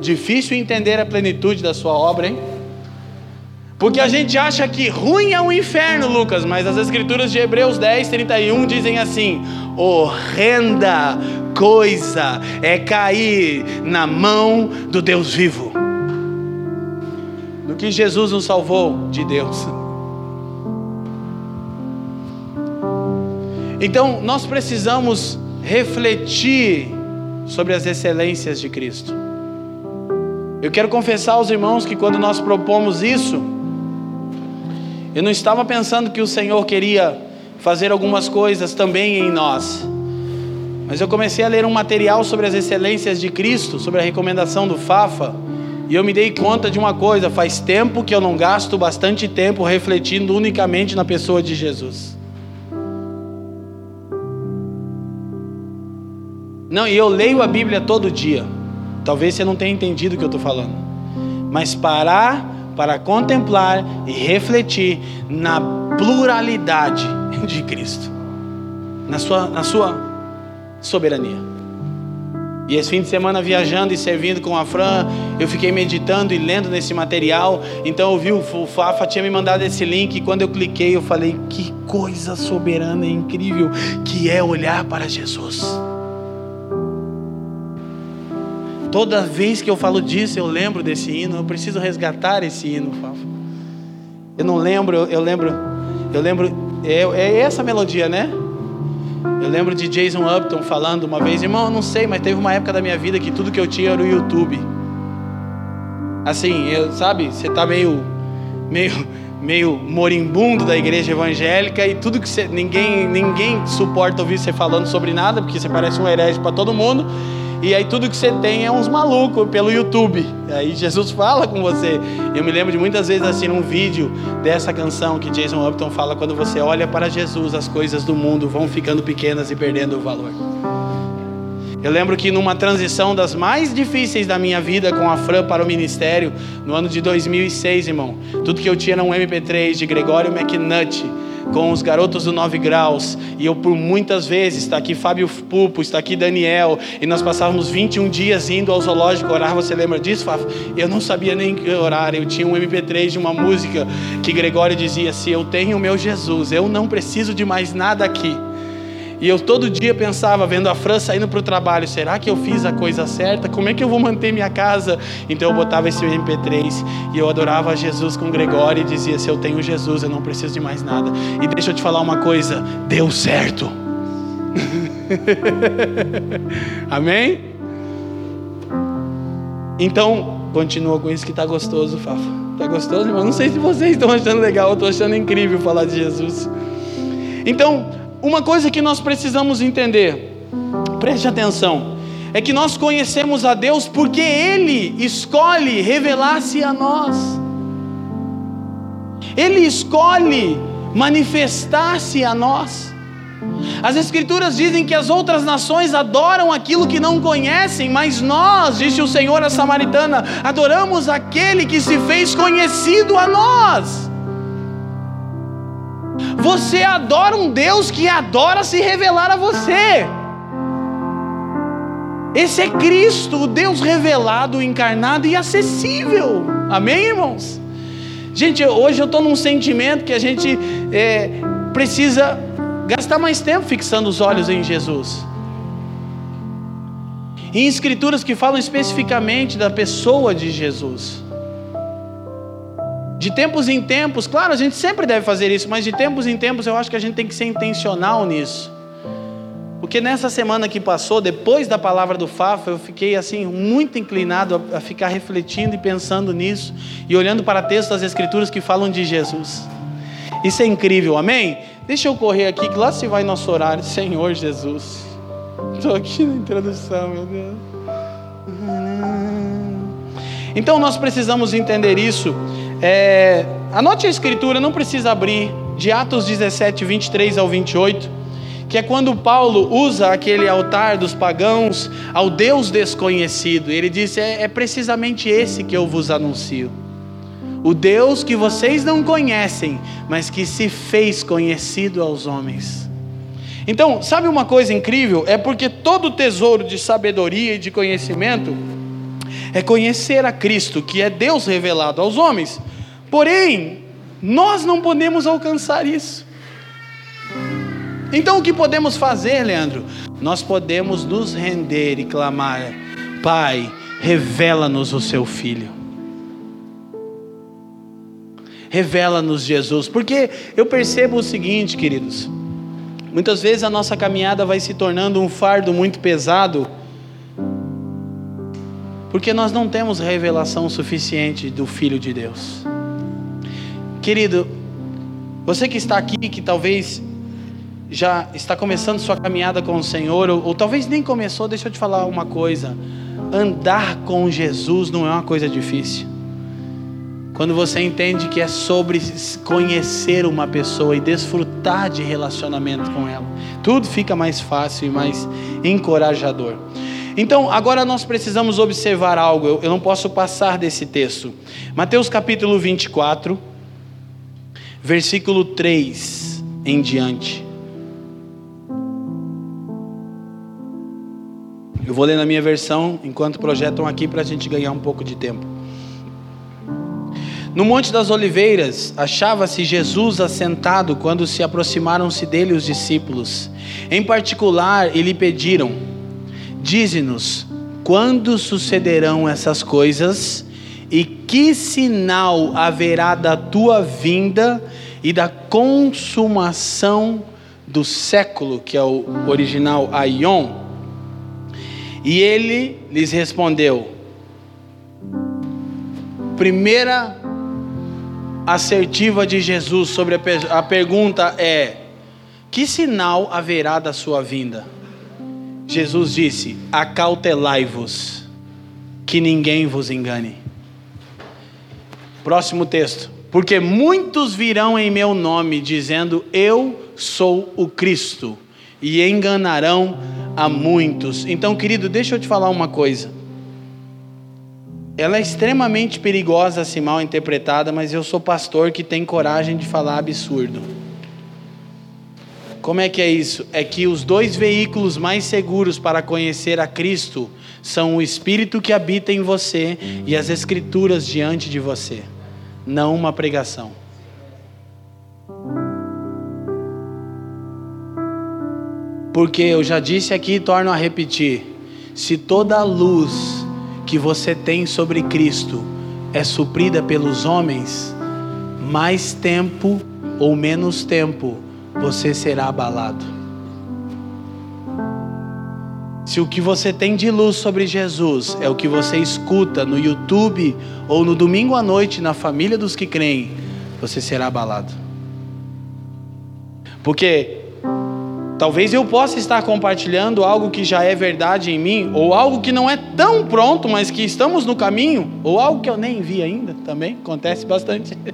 Difícil entender a plenitude da sua obra, hein? Porque a gente acha que ruim é o inferno, Lucas, mas as escrituras de Hebreus 10, 31 dizem assim: horrenda coisa é cair na mão do Deus vivo. Do que Jesus nos salvou de Deus. Então, nós precisamos refletir sobre as excelências de Cristo. Eu quero confessar aos irmãos que quando nós propomos isso, eu não estava pensando que o Senhor queria fazer algumas coisas também em nós. Mas eu comecei a ler um material sobre as excelências de Cristo, sobre a recomendação do Fafa, e eu me dei conta de uma coisa: faz tempo que eu não gasto bastante tempo refletindo unicamente na pessoa de Jesus. Não, e eu leio a Bíblia todo dia. Talvez você não tenha entendido o que eu estou falando. Mas parar para contemplar e refletir na pluralidade de Cristo, na sua, na sua soberania. E esse fim de semana viajando e servindo com a Fran, eu fiquei meditando e lendo nesse material. Então eu vi o Fafa tinha me mandado esse link e quando eu cliquei eu falei que coisa soberana e incrível que é olhar para Jesus. Toda vez que eu falo disso eu lembro desse hino. Eu preciso resgatar esse hino, Fafa. Eu não lembro, eu lembro, eu lembro é, é essa melodia, né? Eu lembro de Jason Upton falando uma vez, irmão, eu não sei, mas teve uma época da minha vida que tudo que eu tinha era o YouTube. Assim, eu, sabe, você tá meio, meio, meio moribundo da igreja evangélica e tudo que você, ninguém, ninguém suporta ouvir você falando sobre nada, porque você parece um herege para todo mundo. E aí tudo que você tem é uns malucos pelo YouTube. Aí Jesus fala com você. Eu me lembro de muitas vezes assim um vídeo dessa canção que Jason Upton fala quando você olha para Jesus, as coisas do mundo vão ficando pequenas e perdendo o valor. Eu lembro que numa transição das mais difíceis da minha vida com a Fran para o ministério, no ano de 2006, irmão, tudo que eu tinha era um MP3 de Gregório McNutt, com os garotos do Nove Graus, e eu por muitas vezes, está aqui Fábio Pupo, está aqui Daniel, e nós passávamos 21 dias indo ao zoológico orar, você lembra disso, Fábio? Eu não sabia nem orar, eu tinha um MP3 de uma música que Gregório dizia assim: Eu tenho o meu Jesus, eu não preciso de mais nada aqui. E eu todo dia pensava, vendo a França indo para o trabalho, será que eu fiz a coisa certa? Como é que eu vou manter minha casa? Então eu botava esse MP3 e eu adorava Jesus com Gregório e dizia: se eu tenho Jesus, eu não preciso de mais nada. E deixa eu te falar uma coisa: deu certo. <laughs> Amém? Então, continua com isso que está gostoso, Fafa. Está gostoso, irmão? Não sei se vocês estão achando legal, eu estou achando incrível falar de Jesus. Então, uma coisa que nós precisamos entender, preste atenção, é que nós conhecemos a Deus porque Ele escolhe revelar-se a nós, Ele escolhe manifestar-se a nós. As Escrituras dizem que as outras nações adoram aquilo que não conhecem, mas nós, disse o Senhor a Samaritana, adoramos aquele que se fez conhecido a nós. Você adora um Deus que adora se revelar a você. Esse é Cristo, o Deus revelado, encarnado e acessível. Amém, irmãos? Gente, hoje eu estou num sentimento que a gente é, precisa gastar mais tempo fixando os olhos em Jesus. Em escrituras que falam especificamente da pessoa de Jesus. De tempos em tempos, claro, a gente sempre deve fazer isso, mas de tempos em tempos eu acho que a gente tem que ser intencional nisso. Porque nessa semana que passou, depois da palavra do Fafa, eu fiquei assim muito inclinado a, ficar refletindo e pensando nisso e olhando para textos das escrituras que falam de Jesus. Isso é incrível, amém? Deixa eu correr aqui, que lá se vai nosso horário, Senhor Jesus. Estou aqui na introdução, meu Deus. Então nós precisamos entender isso é, anote a escritura, não precisa abrir, de Atos 17, 23 ao 28, que é quando Paulo usa aquele altar dos pagãos ao Deus desconhecido. Ele diz: é, é precisamente esse que eu vos anuncio. O Deus que vocês não conhecem, mas que se fez conhecido aos homens. Então, sabe uma coisa incrível? É porque todo tesouro de sabedoria e de conhecimento é conhecer a Cristo, que é Deus revelado aos homens. Porém, nós não podemos alcançar isso. Então o que podemos fazer, Leandro? Nós podemos nos render e clamar: Pai, revela-nos o seu filho. Revela-nos Jesus, porque eu percebo o seguinte, queridos. Muitas vezes a nossa caminhada vai se tornando um fardo muito pesado porque nós não temos revelação suficiente do Filho de Deus. Querido, você que está aqui, que talvez já está começando sua caminhada com o Senhor, ou, ou, talvez nem começou, deixa eu te falar uma coisa: andar com Jesus não é uma coisa difícil. Quando você entende que é sobre conhecer uma pessoa e desfrutar de relacionamento com ela, tudo fica mais fácil e mais encorajador. Então, agora nós precisamos observar algo, eu, eu não posso passar desse texto. Mateus capítulo 24, versículo 3 em diante. Eu vou ler na minha versão enquanto projetam aqui para a gente ganhar um pouco de tempo. No Monte das Oliveiras, achava-se Jesus assentado quando se aproximaram-se dele os discípulos. Em particular, e lhe pediram: Dize-nos quando sucederão essas coisas e que sinal haverá da tua vinda e da consumação do século, que é o original Aion. E ele lhes respondeu: primeira assertiva de Jesus sobre a, a pergunta é: que sinal haverá da sua vinda? Jesus disse: Acautelai-vos, que ninguém vos engane. Próximo texto. Porque muitos virão em meu nome, dizendo: Eu sou o Cristo, e enganarão a muitos. Então, querido, deixa eu te falar uma coisa. Ela é extremamente perigosa se mal interpretada, mas eu sou pastor que tem coragem de falar absurdo. Como é que é isso? É que os dois veículos mais seguros para conhecer a Cristo são o Espírito que habita em você e as Escrituras diante de você, não uma pregação. Porque eu já disse aqui e torno a repetir: se toda a luz que você tem sobre Cristo é suprida pelos homens, mais tempo ou menos tempo você será abalado. Se o que você tem de luz sobre Jesus é o que você escuta no YouTube ou no domingo à noite na família dos que creem, você será abalado. Porque talvez eu possa estar compartilhando algo que já é verdade em mim, ou algo que não é tão pronto, mas que estamos no caminho, ou algo que eu nem vi ainda, também acontece bastante. <laughs>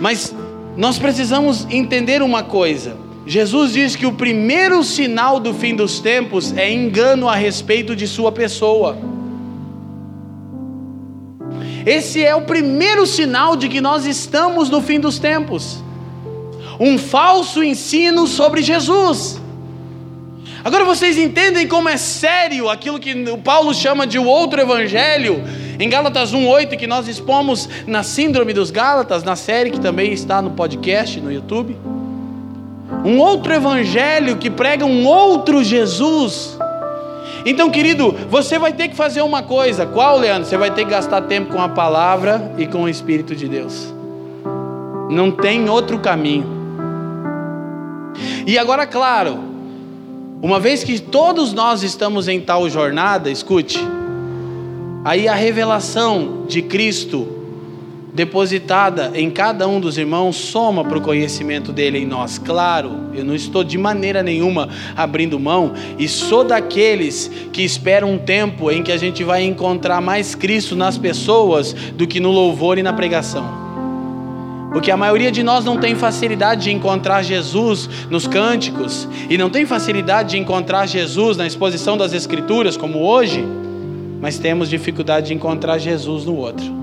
Mas nós precisamos entender uma coisa. Jesus diz que o primeiro sinal do fim dos tempos é engano a respeito de sua pessoa. Esse é o primeiro sinal de que nós estamos no fim dos tempos. Um falso ensino sobre Jesus. Agora vocês entendem como é sério aquilo que o Paulo chama de o outro evangelho em Gálatas 1:8 que nós expomos na Síndrome dos Gálatas, na série que também está no podcast no YouTube. Um outro evangelho que prega um outro Jesus. Então, querido, você vai ter que fazer uma coisa. Qual, Leandro? Você vai ter que gastar tempo com a palavra e com o Espírito de Deus. Não tem outro caminho. E agora, claro, uma vez que todos nós estamos em tal jornada, escute, Aí a revelação de Cristo depositada em cada um dos irmãos soma para o conhecimento dele em nós. Claro, eu não estou de maneira nenhuma abrindo mão e sou daqueles que esperam um tempo em que a gente vai encontrar mais Cristo nas pessoas do que no louvor e na pregação. Porque a maioria de nós não tem facilidade de encontrar Jesus nos cânticos e não tem facilidade de encontrar Jesus na exposição das Escrituras, como hoje mas temos dificuldade de encontrar Jesus no outro.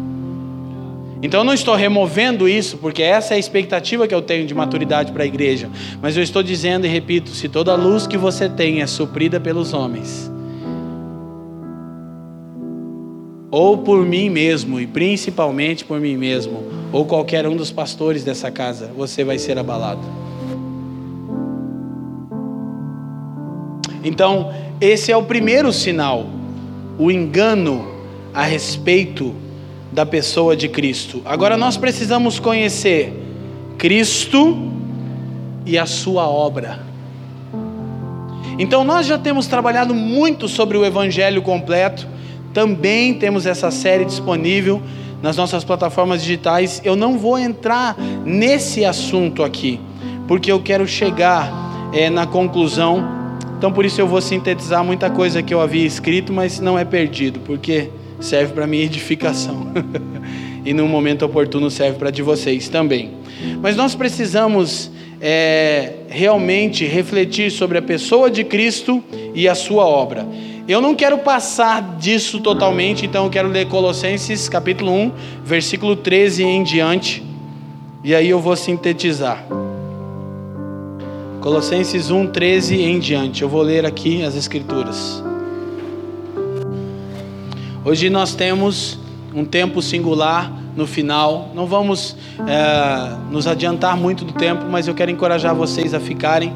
Então eu não estou removendo isso, porque essa é a expectativa que eu tenho de maturidade para a igreja. Mas eu estou dizendo e repito: se toda a luz que você tem é suprida pelos homens, ou por mim mesmo, e principalmente por mim mesmo, ou qualquer um dos pastores dessa casa, você vai ser abalado. Então, esse é o primeiro sinal o engano a respeito da pessoa de Cristo. Agora nós precisamos conhecer Cristo e a sua obra. Então nós já temos trabalhado muito sobre o evangelho completo. Também temos essa série disponível nas nossas plataformas digitais. Eu não vou entrar nesse assunto aqui, porque eu quero chegar é, na conclusão então por isso eu vou sintetizar muita coisa que eu havia escrito, mas não é perdido, porque serve para minha edificação. <laughs> e no momento oportuno serve para de vocês também. Mas nós precisamos é, realmente refletir sobre a pessoa de Cristo e a sua obra. Eu não quero passar disso totalmente, então eu quero ler Colossenses capítulo 1, versículo 13 em diante, e aí eu vou sintetizar. Colossenses 1, 13 em diante. Eu vou ler aqui as Escrituras. Hoje nós temos um tempo singular no final. Não vamos é, nos adiantar muito do tempo, mas eu quero encorajar vocês a ficarem,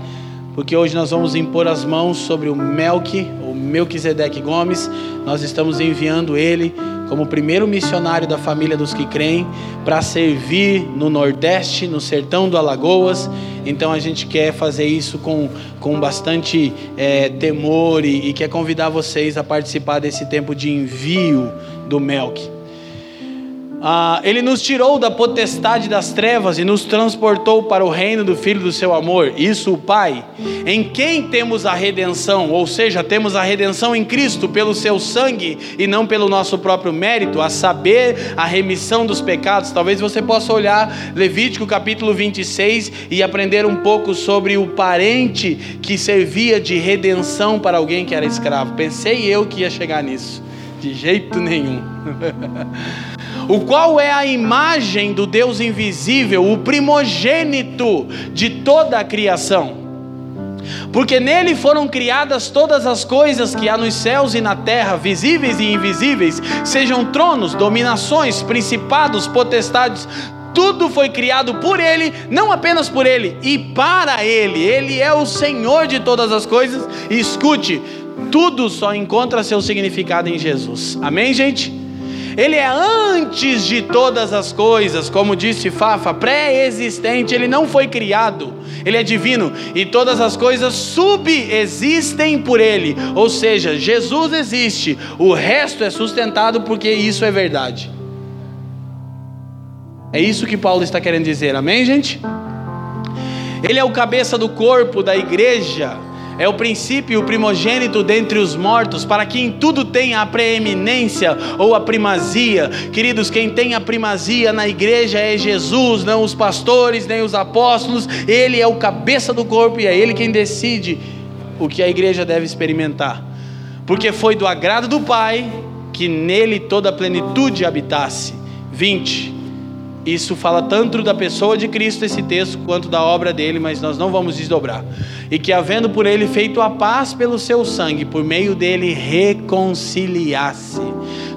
porque hoje nós vamos impor as mãos sobre o Melk, o Melquisedeque Gomes. Nós estamos enviando ele como primeiro missionário da família dos que creem, para servir no Nordeste, no sertão do Alagoas. Então a gente quer fazer isso com, com bastante é, temor e, e quer convidar vocês a participar desse tempo de envio do Melk. Ah, ele nos tirou da potestade das trevas e nos transportou para o reino do Filho do seu amor, isso o Pai, em quem temos a redenção, ou seja, temos a redenção em Cristo pelo seu sangue e não pelo nosso próprio mérito, a saber, a remissão dos pecados. Talvez você possa olhar Levítico capítulo 26 e aprender um pouco sobre o parente que servia de redenção para alguém que era escravo. Pensei eu que ia chegar nisso, de jeito nenhum. <laughs> o qual é a imagem do Deus invisível, o primogênito de toda a criação. Porque nele foram criadas todas as coisas que há nos céus e na terra, visíveis e invisíveis, sejam tronos, dominações, principados, potestades, tudo foi criado por Ele, não apenas por Ele, e para Ele. Ele é o Senhor de todas as coisas. E escute, tudo só encontra seu significado em Jesus. Amém, gente? Ele é antes de todas as coisas, como disse Fafa, pré-existente, ele não foi criado, ele é divino e todas as coisas subexistem por ele, ou seja, Jesus existe, o resto é sustentado porque isso é verdade. É isso que Paulo está querendo dizer, amém, gente? Ele é o cabeça do corpo da igreja, é o princípio, o primogênito dentre os mortos, para que em tudo tenha a preeminência ou a primazia. Queridos, quem tem a primazia na igreja é Jesus, não os pastores, nem os apóstolos. Ele é o cabeça do corpo e é ele quem decide o que a igreja deve experimentar. Porque foi do agrado do Pai que nele toda a plenitude habitasse. 20. Isso fala tanto da pessoa de Cristo, esse texto, quanto da obra dele, mas nós não vamos desdobrar. E que, havendo por ele feito a paz pelo seu sangue, por meio dele reconciliasse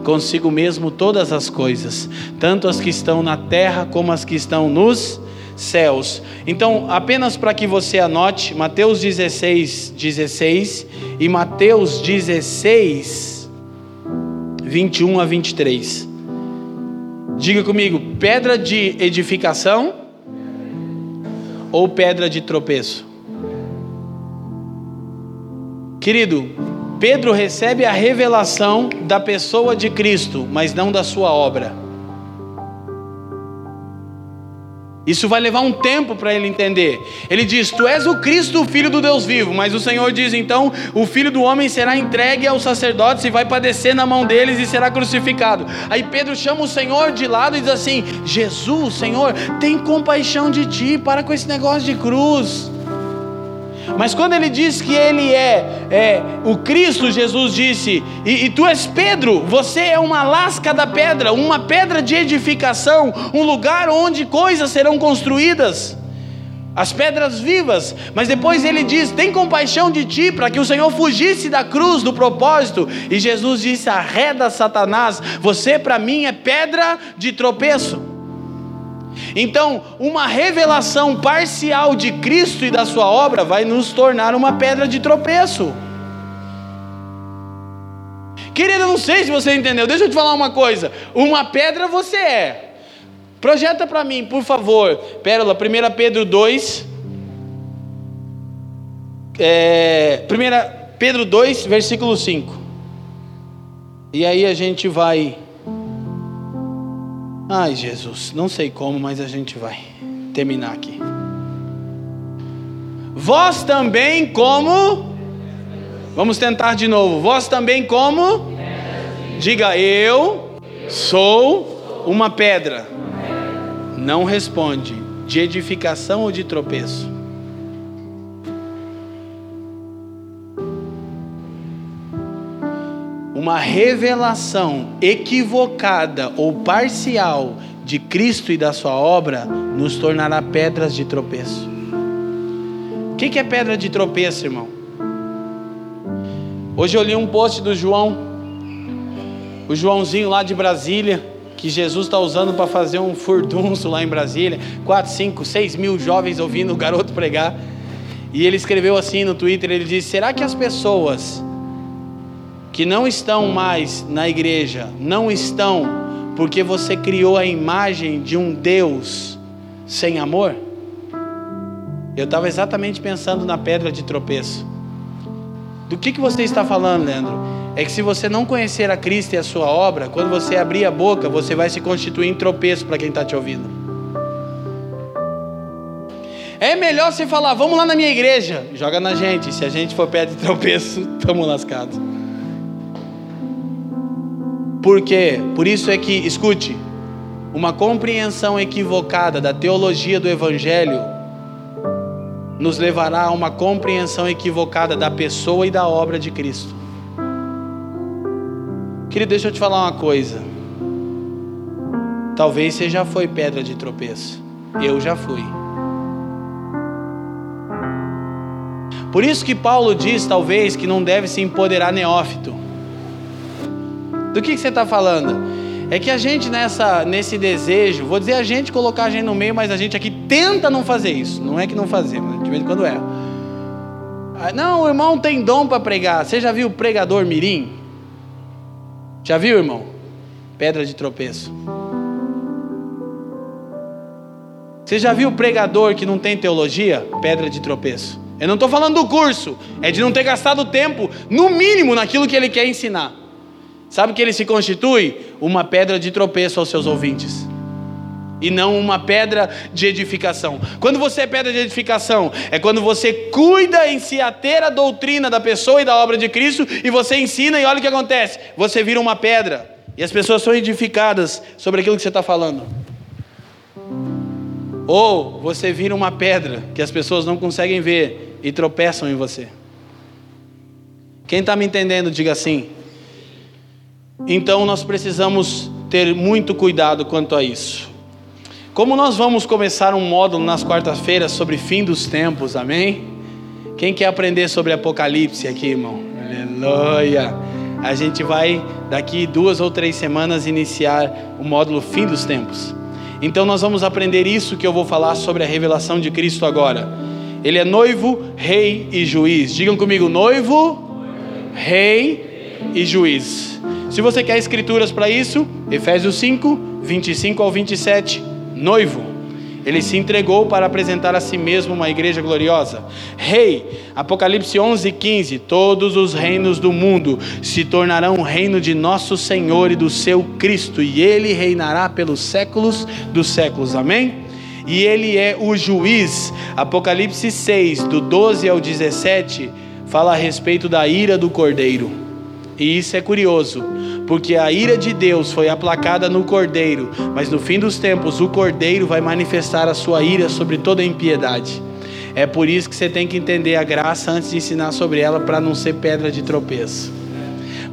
consigo mesmo todas as coisas, tanto as que estão na terra como as que estão nos céus. Então, apenas para que você anote, Mateus 16, 16 e Mateus 16, 21 a 23. Diga comigo, pedra de edificação ou pedra de tropeço? Querido, Pedro recebe a revelação da pessoa de Cristo, mas não da sua obra. Isso vai levar um tempo para ele entender. Ele diz: Tu és o Cristo, o Filho do Deus vivo. Mas o Senhor diz: Então, o Filho do homem será entregue aos sacerdotes e vai padecer na mão deles e será crucificado. Aí Pedro chama o Senhor de lado e diz assim: Jesus, Senhor, tem compaixão de ti, para com esse negócio de cruz. Mas quando ele diz que ele é, é o Cristo, Jesus disse: e, e, tu és Pedro, você é uma lasca da pedra, uma pedra de edificação, um lugar onde coisas serão construídas, as pedras vivas. Mas depois ele diz: tem compaixão de ti, para que o Senhor fugisse da cruz, do propósito. E Jesus disse: arreda Satanás, você para mim é pedra de tropeço. Então, uma revelação parcial de Cristo e da sua obra vai nos tornar uma pedra de tropeço. Querido, eu não sei se você entendeu. Deixa eu te falar uma coisa. Uma pedra você é. Projeta para mim, por favor. Pérola, 1 Pedro 2. É, 1 Pedro 2, versículo 5. E aí a gente vai Ai, Jesus, não sei como, mas a gente vai terminar aqui. Vós também como Vamos tentar de novo. Vós também como Diga eu sou uma pedra. Não responde de edificação ou de tropeço. Uma revelação equivocada ou parcial de Cristo e da sua obra nos tornará pedras de tropeço. O que, é pedra de tropeço, irmão? Hoje eu li um post do João, o Joãozinho lá de Brasília, que Jesus está usando para fazer um furdunço lá em Brasília. 4, 5, 6 mil jovens ouvindo o garoto pregar. E ele escreveu assim no Twitter: ele disse: Será que as pessoas que não estão mais na igreja, não estão porque você criou a imagem de um Deus sem amor? Eu estava exatamente pensando na pedra de tropeço. Do que, que você está falando, Leandro? É que se você não conhecer a Cristo e a sua obra, quando você abrir a boca, você vai se constituir em tropeço para quem está te ouvindo. É melhor você falar, vamos lá na minha igreja, joga na gente. Se a gente for pedra de tropeço, <laughs> estamos lascados. Porque, por isso é que, escute, uma compreensão equivocada da teologia do Evangelho nos levará a uma compreensão equivocada da pessoa e da obra de Cristo. Querido, deixa eu te falar uma coisa. Talvez você já foi pedra de tropeço. Eu já fui. Por isso que Paulo diz, talvez, que não deve se empoderar neófito. Do que, que você está falando? É que a gente nessa, nesse desejo, vou dizer a gente colocar a gente no meio, mas a gente aqui tenta não fazer isso. Não é que não fazemos, de vez em quando é. Não, o irmão tem dom para pregar. Você já viu o pregador mirim? Já viu, irmão? Pedra de tropeço. Você já viu o pregador que não tem teologia? Pedra de tropeço. Eu não estou falando do curso, é de não ter gastado tempo, no mínimo, naquilo que ele quer ensinar. Sabe que ele se constitui? Uma pedra de tropeço aos seus ouvintes. E não uma pedra de edificação. Quando você é pedra de edificação, é quando você cuida em se ater a doutrina da pessoa e da obra de Cristo, e você ensina, e olha o que acontece: você vira uma pedra, e as pessoas são edificadas sobre aquilo que você está falando. Ou você vira uma pedra que as pessoas não conseguem ver e tropeçam em você. Quem está me entendendo, diga assim. Então nós precisamos ter muito cuidado quanto a isso. Como nós vamos começar um módulo nas quartas-feiras sobre fim dos tempos, amém? Quem quer aprender sobre Apocalipse aqui, irmão? Aleluia! A gente vai, daqui duas ou três semanas, iniciar o módulo Fim dos Tempos. Então nós vamos aprender isso que eu vou falar sobre a revelação de Cristo agora. Ele é noivo, rei e juiz. Digam comigo: noivo, rei e juiz. Se você quer escrituras para isso, Efésios 5, 25 ao 27, noivo. Ele se entregou para apresentar a si mesmo uma igreja gloriosa. Rei, Apocalipse 11, 15. Todos os reinos do mundo se tornarão reino de nosso Senhor e do seu Cristo, e ele reinará pelos séculos dos séculos. Amém? E ele é o juiz. Apocalipse 6, do 12 ao 17, fala a respeito da ira do cordeiro. E isso é curioso, porque a ira de Deus foi aplacada no cordeiro, mas no fim dos tempos o cordeiro vai manifestar a sua ira sobre toda impiedade. É por isso que você tem que entender a graça antes de ensinar sobre ela para não ser pedra de tropeço.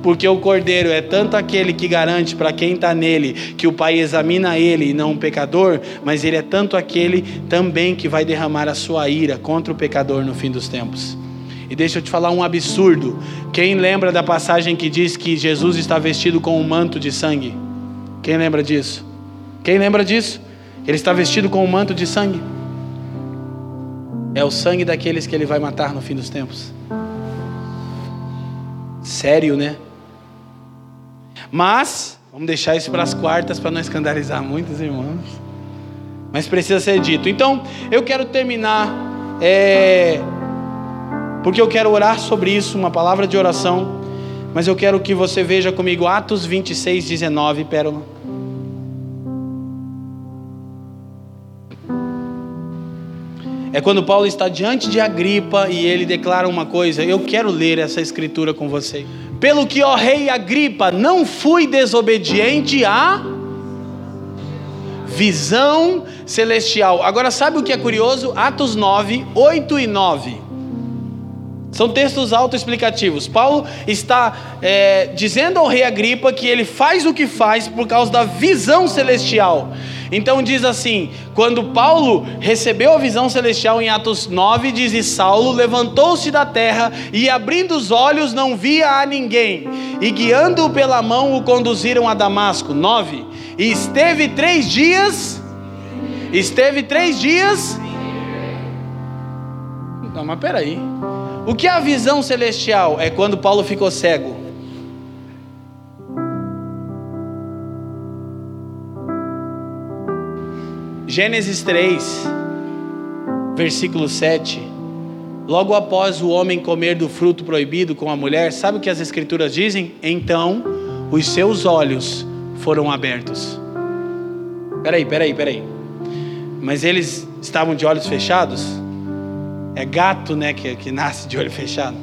Porque o cordeiro é tanto aquele que garante para quem está nele que o Pai examina ele e não um pecador, mas ele é tanto aquele também que vai derramar a sua ira contra o pecador no fim dos tempos. E deixa eu te falar um absurdo. Quem lembra da passagem que diz que Jesus está vestido com um manto de sangue? Quem lembra disso? Quem lembra disso? Ele está vestido com um manto de sangue. É o sangue daqueles que ele vai matar no fim dos tempos. Sério, né? Mas, vamos deixar isso para as quartas para não escandalizar muitos irmãos. Mas precisa ser dito. Então, eu quero terminar. É porque eu quero orar sobre isso, uma palavra de oração, mas eu quero que você veja comigo Atos 26, 19, Pérola. É quando Paulo está diante de Agripa e ele declara uma coisa. Eu quero ler essa escritura com você. Pelo que, ó rei Agripa, não fui desobediente à visão celestial. Agora, sabe o que é curioso? Atos 9, 8 e 9. São textos autoexplicativos. Paulo está é, dizendo ao rei Agripa que ele faz o que faz por causa da visão celestial. Então diz assim: quando Paulo recebeu a visão celestial em Atos 9, diz: E Saulo levantou-se da terra e, abrindo os olhos, não via a ninguém, e guiando-o pela mão, o conduziram a Damasco. 9. E esteve três dias. Esteve três dias. Não, mas peraí. O que é a visão celestial? É quando Paulo ficou cego. Gênesis 3, versículo 7. Logo após o homem comer do fruto proibido com a mulher, sabe o que as escrituras dizem? Então os seus olhos foram abertos. Peraí, peraí, peraí. Mas eles estavam de olhos fechados? É gato, né, que, que nasce de olho fechado.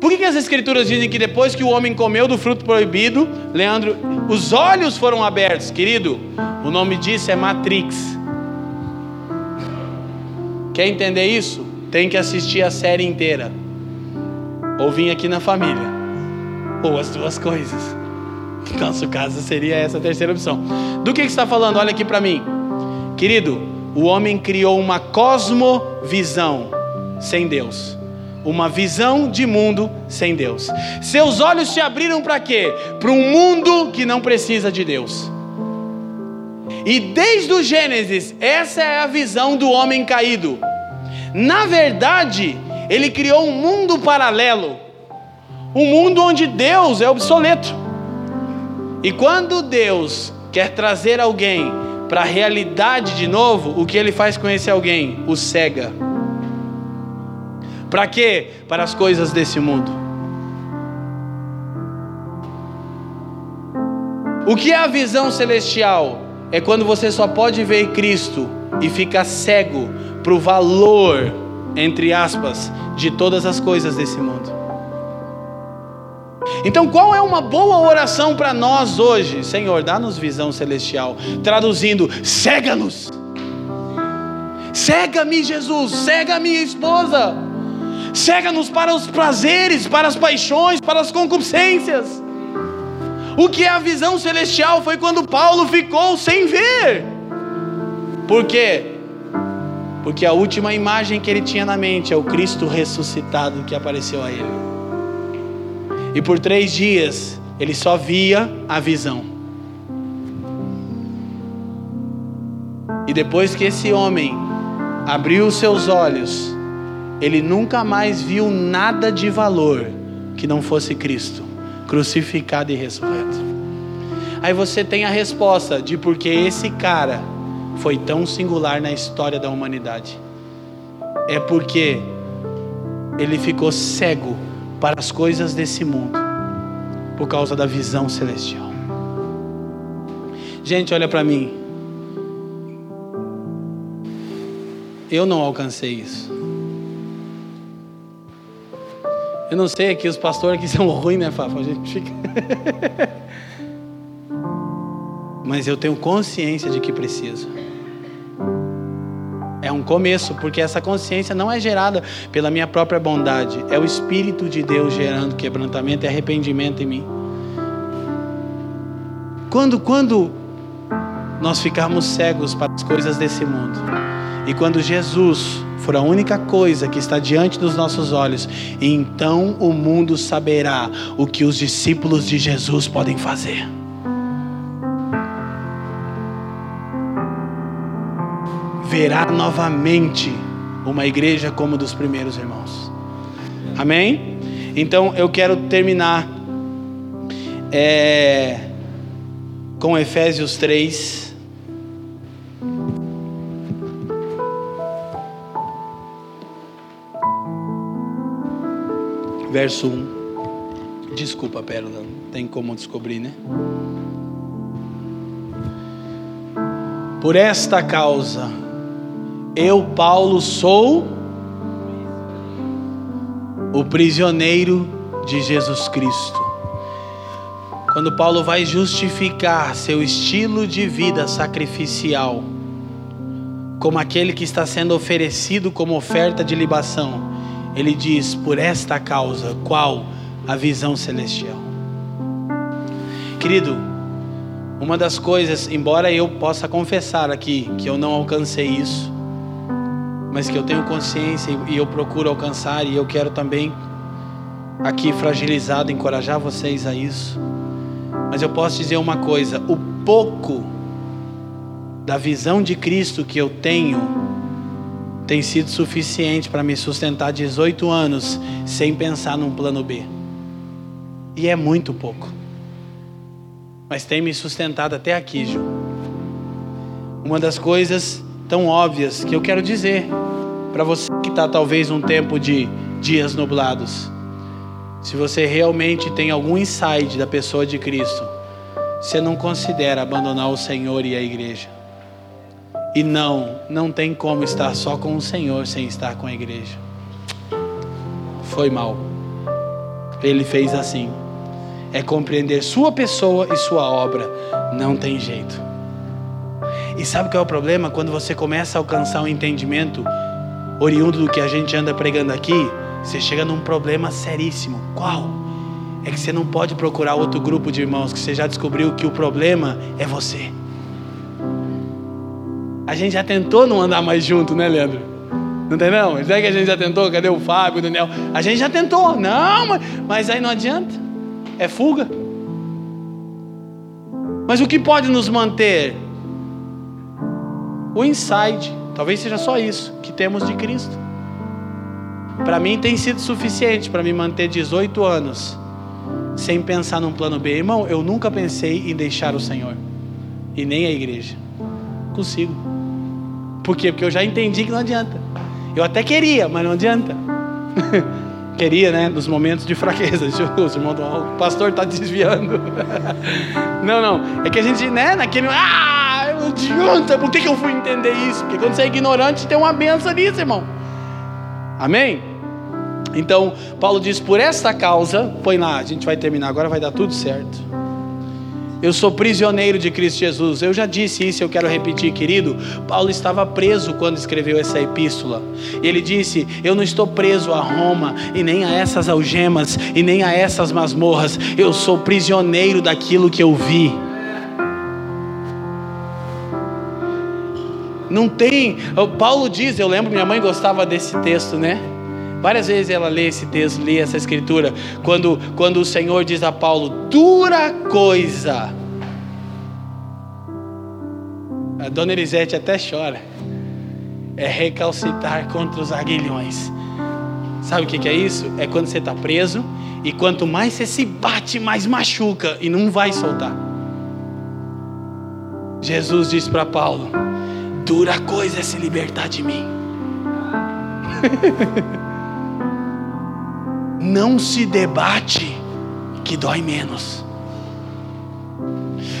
Por que, que as escrituras dizem que depois que o homem comeu do fruto proibido, Leandro, os olhos foram abertos, querido? O nome disso é Matrix. Quer entender isso? Tem que assistir a série inteira. Ou vir aqui na família. Ou as duas coisas. Nosso caso seria essa terceira opção. Do que, que está falando? Olha aqui para mim. Querido, o homem criou uma cosmovisão sem Deus. Uma visão de mundo sem Deus. Seus olhos se abriram para quê? Para um mundo que não precisa de Deus. E desde o Gênesis, essa é a visão do homem caído. Na verdade, ele criou um mundo paralelo. Um mundo onde Deus é obsoleto. E quando Deus quer trazer alguém para a realidade de novo, o que ele faz com esse alguém? O cega. Para quê? Para as coisas desse mundo. O que é a visão celestial? É quando você só pode ver Cristo e fica cego para o valor, entre aspas, de todas as coisas desse mundo. Então, qual é uma boa oração para nós hoje? Senhor, dá-nos visão celestial. Traduzindo, cega-nos. Cega-me, Jesus, cega minha esposa. Cega-nos para os prazeres, para as paixões, para as concupiscências. O que é a visão celestial foi quando Paulo ficou sem ver. Por quê? Porque a última imagem que ele tinha na mente é o Cristo ressuscitado que apareceu a ele. E por três dias ele só via a visão. E depois que esse homem abriu os seus olhos, ele nunca mais viu nada de valor que não fosse Cristo crucificado e ressurreto. Aí você tem a resposta de porque esse cara foi tão singular na história da humanidade. É porque ele ficou cego para as coisas desse mundo por causa da visão celestial. Gente, olha para mim. Eu não alcancei isso. Eu não sei aqui, os pastores aqui <laughs> são ruins, né, Fafa? A gente fica. <laughs> Mas eu tenho consciência de que preciso. É um começo, porque essa consciência não é gerada pela minha própria bondade, é o Espírito de Deus gerando quebrantamento e arrependimento em mim. Quando, quando nós ficarmos cegos para as coisas desse mundo, e quando Jesus for a única coisa que está diante dos nossos olhos, então o mundo saberá o que os discípulos de Jesus podem fazer. Verá novamente uma igreja como dos primeiros irmãos. Amém? Então eu quero terminar é, com Efésios 3. Verso 1. Desculpa, Pérola, não tem como descobrir, né? Por esta causa eu, Paulo, sou o prisioneiro de Jesus Cristo. Quando Paulo vai justificar seu estilo de vida sacrificial, como aquele que está sendo oferecido como oferta de libação, ele diz: por esta causa, qual a visão celestial. Querido, uma das coisas, embora eu possa confessar aqui que eu não alcancei isso, mas que eu tenho consciência e eu procuro alcançar e eu quero também aqui fragilizado encorajar vocês a isso. Mas eu posso dizer uma coisa, o pouco da visão de Cristo que eu tenho tem sido suficiente para me sustentar 18 anos sem pensar num plano B. E é muito pouco. Mas tem me sustentado até aqui, Ju. Uma das coisas tão óbvias que eu quero dizer para você que está talvez um tempo de dias nublados. Se você realmente tem algum insight da pessoa de Cristo, você não considera abandonar o Senhor e a igreja. E não, não tem como estar só com o Senhor sem estar com a igreja. Foi mal. Ele fez assim. É compreender sua pessoa e sua obra. Não tem jeito. E sabe qual é o problema? Quando você começa a alcançar um entendimento oriundo do que a gente anda pregando aqui, você chega num problema seríssimo. Qual? é que você não pode procurar outro grupo de irmãos, que você já descobriu que o problema é você. A gente já tentou não andar mais junto, né, Leandro? Não tem não? Será que a gente já tentou? Cadê o Fábio, o Daniel? A gente já tentou. Não, mas, mas aí não adianta. É fuga. Mas o que pode nos manter? O inside. Talvez seja só isso que temos de Cristo. Para mim tem sido suficiente para me manter 18 anos sem pensar num plano B. Irmão, eu nunca pensei em deixar o Senhor e nem a igreja. Consigo. Por quê? Porque eu já entendi que não adianta. Eu até queria, mas não adianta. <laughs> queria, né? Nos momentos de fraqueza. <laughs> Jesus, irmão, o pastor está desviando. <laughs> não, não. É que a gente, né? Naquele. Ah, não adianta. Por que, que eu fui entender isso? Porque quando você é ignorante, tem uma benção nisso, irmão. Amém? Então, Paulo diz: por esta causa, põe lá, a gente vai terminar agora, vai dar tudo certo. Eu sou prisioneiro de Cristo Jesus. Eu já disse isso, eu quero repetir, querido. Paulo estava preso quando escreveu essa epístola. Ele disse: Eu não estou preso a Roma, e nem a essas algemas, e nem a essas masmorras. Eu sou prisioneiro daquilo que eu vi. Não tem. Paulo diz, eu lembro, minha mãe gostava desse texto, né? Várias vezes ela lê esse texto, lê essa escritura, quando, quando o Senhor diz a Paulo: dura coisa. A dona Elisete até chora. É recalcitar contra os aguilhões. Sabe o que é isso? É quando você está preso e quanto mais você se bate, mais machuca e não vai soltar. Jesus disse para Paulo: dura coisa é se libertar de mim. <laughs> não se debate que dói menos.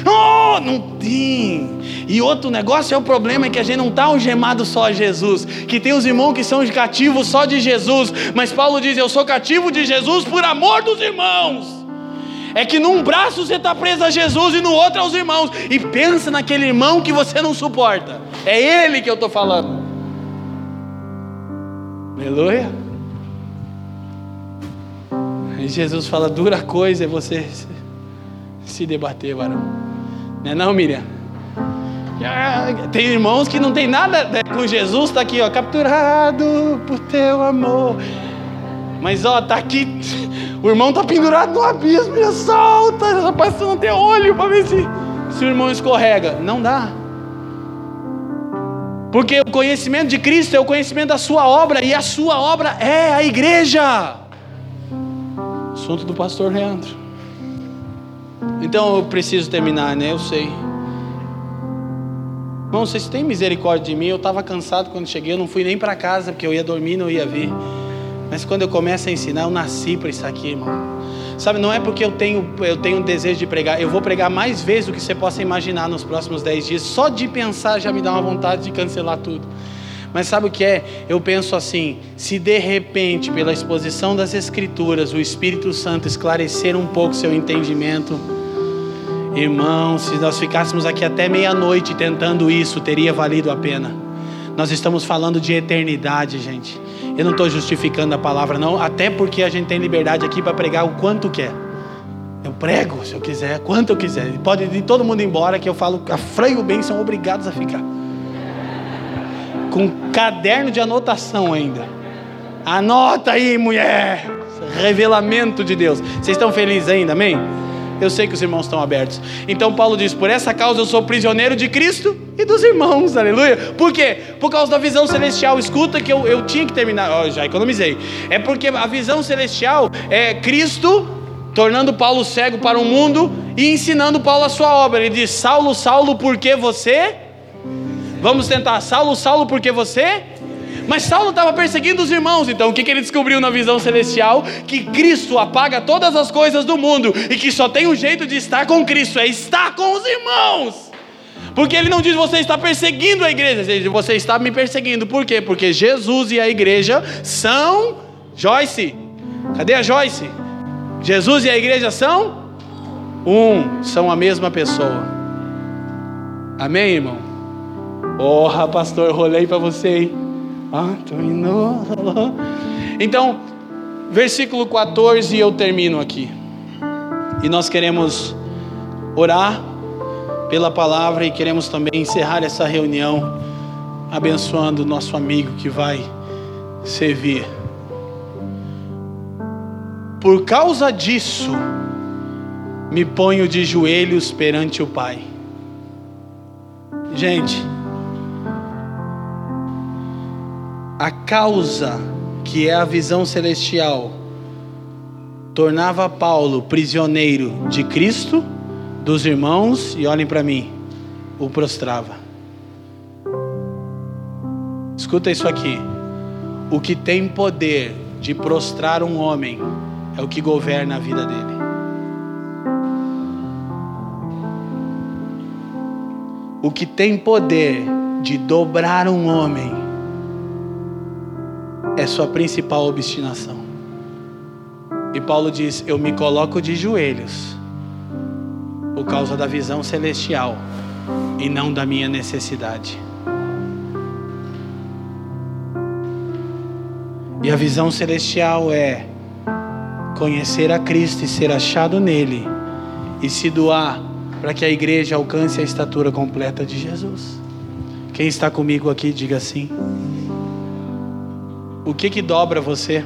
Oh, não tem. E outro negócio é o problema é que a gente não está algemado só a Jesus, que tem os irmãos que são cativos só de Jesus, mas Paulo diz: Eu sou cativo de Jesus por amor dos irmãos. É que num braço você está preso a Jesus e no outro aos irmãos. E pensa naquele irmão que você não suporta. É ele que eu estou falando. Aleluia. E Jesus fala: dura coisa é você se debater, varão. Não é não, Miriam? Tem irmãos que não tem nada né, com Jesus, está aqui, ó, capturado por teu amor. Mas ó, tá aqui, o irmão tá pendurado no abismo, e solta, rapaz, você não tem olho para ver se, se o irmão escorrega. Não dá. Porque o conhecimento de Cristo é o conhecimento da sua obra, e a sua obra é a igreja. Assunto do pastor Leandro. Então eu preciso terminar, né? Eu sei. Irmão, vocês têm misericórdia de mim? Eu estava cansado quando cheguei, eu não fui nem para casa, porque eu ia dormir, não ia vir. Mas quando eu começo a ensinar, eu nasci para isso aqui, irmão. Sabe, não é porque eu tenho, eu tenho um desejo de pregar, eu vou pregar mais vezes do que você possa imaginar nos próximos dez dias. Só de pensar já me dá uma vontade de cancelar tudo. Mas sabe o que é? Eu penso assim: se de repente, pela exposição das Escrituras, o Espírito Santo esclarecer um pouco seu entendimento, irmão, se nós ficássemos aqui até meia-noite tentando isso, teria valido a pena. Nós estamos falando de eternidade, gente. Eu não estou justificando a palavra, não, até porque a gente tem liberdade aqui para pregar o quanto quer. Eu prego, se eu quiser, quanto eu quiser. Pode ir todo mundo embora, que eu falo, a freio bem, são obrigados a ficar com caderno de anotação ainda. Anota aí, mulher. Revelamento de Deus. Vocês estão felizes ainda, amém? Eu sei que os irmãos estão abertos. Então Paulo diz: Por essa causa eu sou prisioneiro de Cristo e dos irmãos, aleluia. Por quê? Por causa da visão celestial. Escuta que eu, eu tinha que terminar, oh, já economizei. É porque a visão celestial é Cristo tornando Paulo cego para o mundo e ensinando Paulo a sua obra. Ele diz: Saulo, Saulo, por que você Vamos tentar. Saulo, Saulo, porque você? Mas Saulo estava perseguindo os irmãos, então o que, que ele descobriu na visão celestial? Que Cristo apaga todas as coisas do mundo e que só tem um jeito de estar com Cristo, é estar com os irmãos. Porque ele não diz você está perseguindo a igreja, ele diz você está me perseguindo. Por quê? Porque Jesus e a igreja são Joyce. Cadê a Joyce? Jesus e a igreja são um, são a mesma pessoa. Amém, irmão? Porra, pastor, rolei para você, hein? Então, versículo 14, eu termino aqui. E nós queremos orar pela palavra e queremos também encerrar essa reunião abençoando o nosso amigo que vai servir. Por causa disso, me ponho de joelhos perante o Pai. Gente, a causa que é a visão celestial tornava Paulo prisioneiro de Cristo, dos irmãos, e olhem para mim, o prostrava. Escuta isso aqui. O que tem poder de prostrar um homem é o que governa a vida dele. O que tem poder de dobrar um homem é sua principal obstinação. E Paulo diz: Eu me coloco de joelhos por causa da visão celestial e não da minha necessidade. E a visão celestial é conhecer a Cristo e ser achado nele e se doar para que a igreja alcance a estatura completa de Jesus. Quem está comigo aqui, diga assim. O que que dobra você?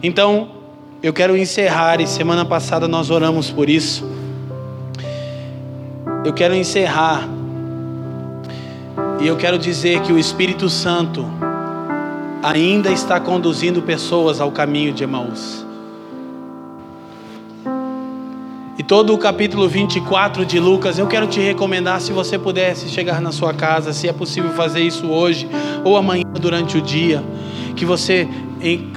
Então, eu quero encerrar, e semana passada nós oramos por isso. Eu quero encerrar, e eu quero dizer que o Espírito Santo ainda está conduzindo pessoas ao caminho de Emaús. E todo o capítulo 24 de Lucas, eu quero te recomendar, se você pudesse chegar na sua casa, se é possível fazer isso hoje ou amanhã durante o dia, que você,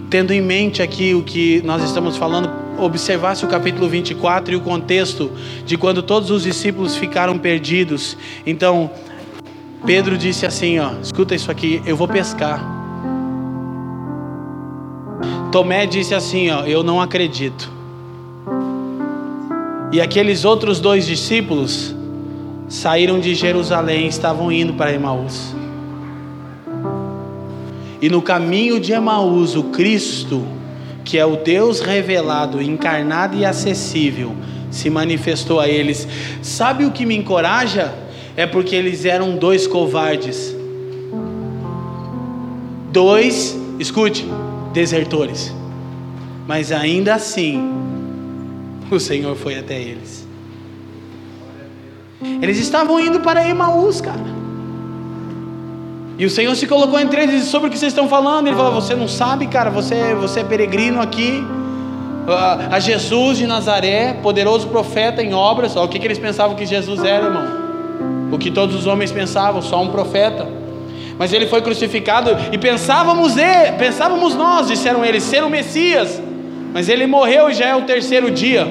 tendo em mente aqui o que nós estamos falando, observasse o capítulo 24 e o contexto de quando todos os discípulos ficaram perdidos. Então, Pedro disse assim: ó, escuta isso aqui, eu vou pescar. Tomé disse assim: ó, eu não acredito. E aqueles outros dois discípulos saíram de Jerusalém, estavam indo para Emaús. E no caminho de Emaús, o Cristo, que é o Deus revelado, encarnado e acessível, se manifestou a eles. Sabe o que me encoraja? É porque eles eram dois covardes. Dois, escute, desertores. Mas ainda assim, o Senhor foi até eles. Eles estavam indo para Emaús, cara. E o Senhor se colocou entre eles e disse: Sobre o que vocês estão falando? Ele falou: Você não sabe, cara, você, você é peregrino aqui. A Jesus de Nazaré, poderoso profeta em obras. o que, que eles pensavam que Jesus era, irmão? O que todos os homens pensavam, só um profeta. Mas ele foi crucificado e pensávamos, pensávamos nós, disseram eles, ser o Messias. Mas ele morreu e já é o terceiro dia.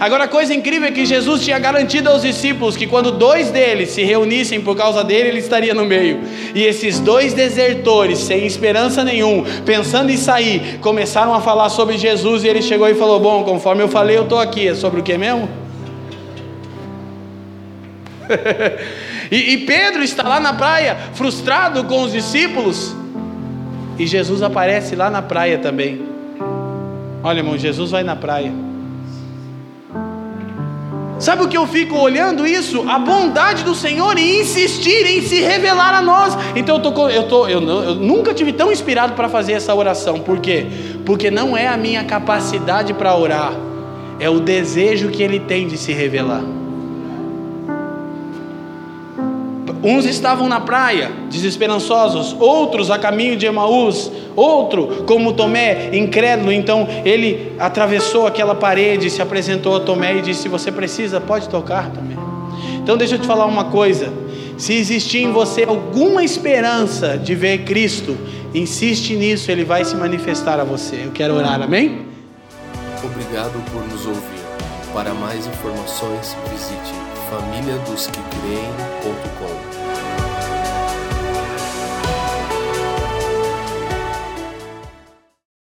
Agora a coisa incrível é que Jesus tinha garantido aos discípulos que quando dois deles se reunissem por causa dele, ele estaria no meio. E esses dois desertores, sem esperança nenhum, pensando em sair, começaram a falar sobre Jesus e ele chegou e falou: "Bom, conforme eu falei, eu estou aqui. É sobre o que mesmo?" <laughs> e, e Pedro está lá na praia, frustrado com os discípulos. E Jesus aparece lá na praia também. Olha, irmão, Jesus vai na praia. Sabe o que eu fico olhando isso? A bondade do Senhor em insistir em se revelar a nós. Então eu, tô, eu, tô, eu, eu nunca tive tão inspirado para fazer essa oração. Por quê? Porque não é a minha capacidade para orar, é o desejo que Ele tem de se revelar. Uns estavam na praia, desesperançosos, outros a caminho de Emaús, outro, como Tomé, incrédulo. Então ele atravessou aquela parede, se apresentou a Tomé e disse: Você precisa, pode tocar, Tomé. Então deixa eu te falar uma coisa: se existir em você alguma esperança de ver Cristo, insiste nisso, ele vai se manifestar a você. Eu quero orar, amém? Obrigado por nos ouvir. Para mais informações, visite famíliadosquecreem.com.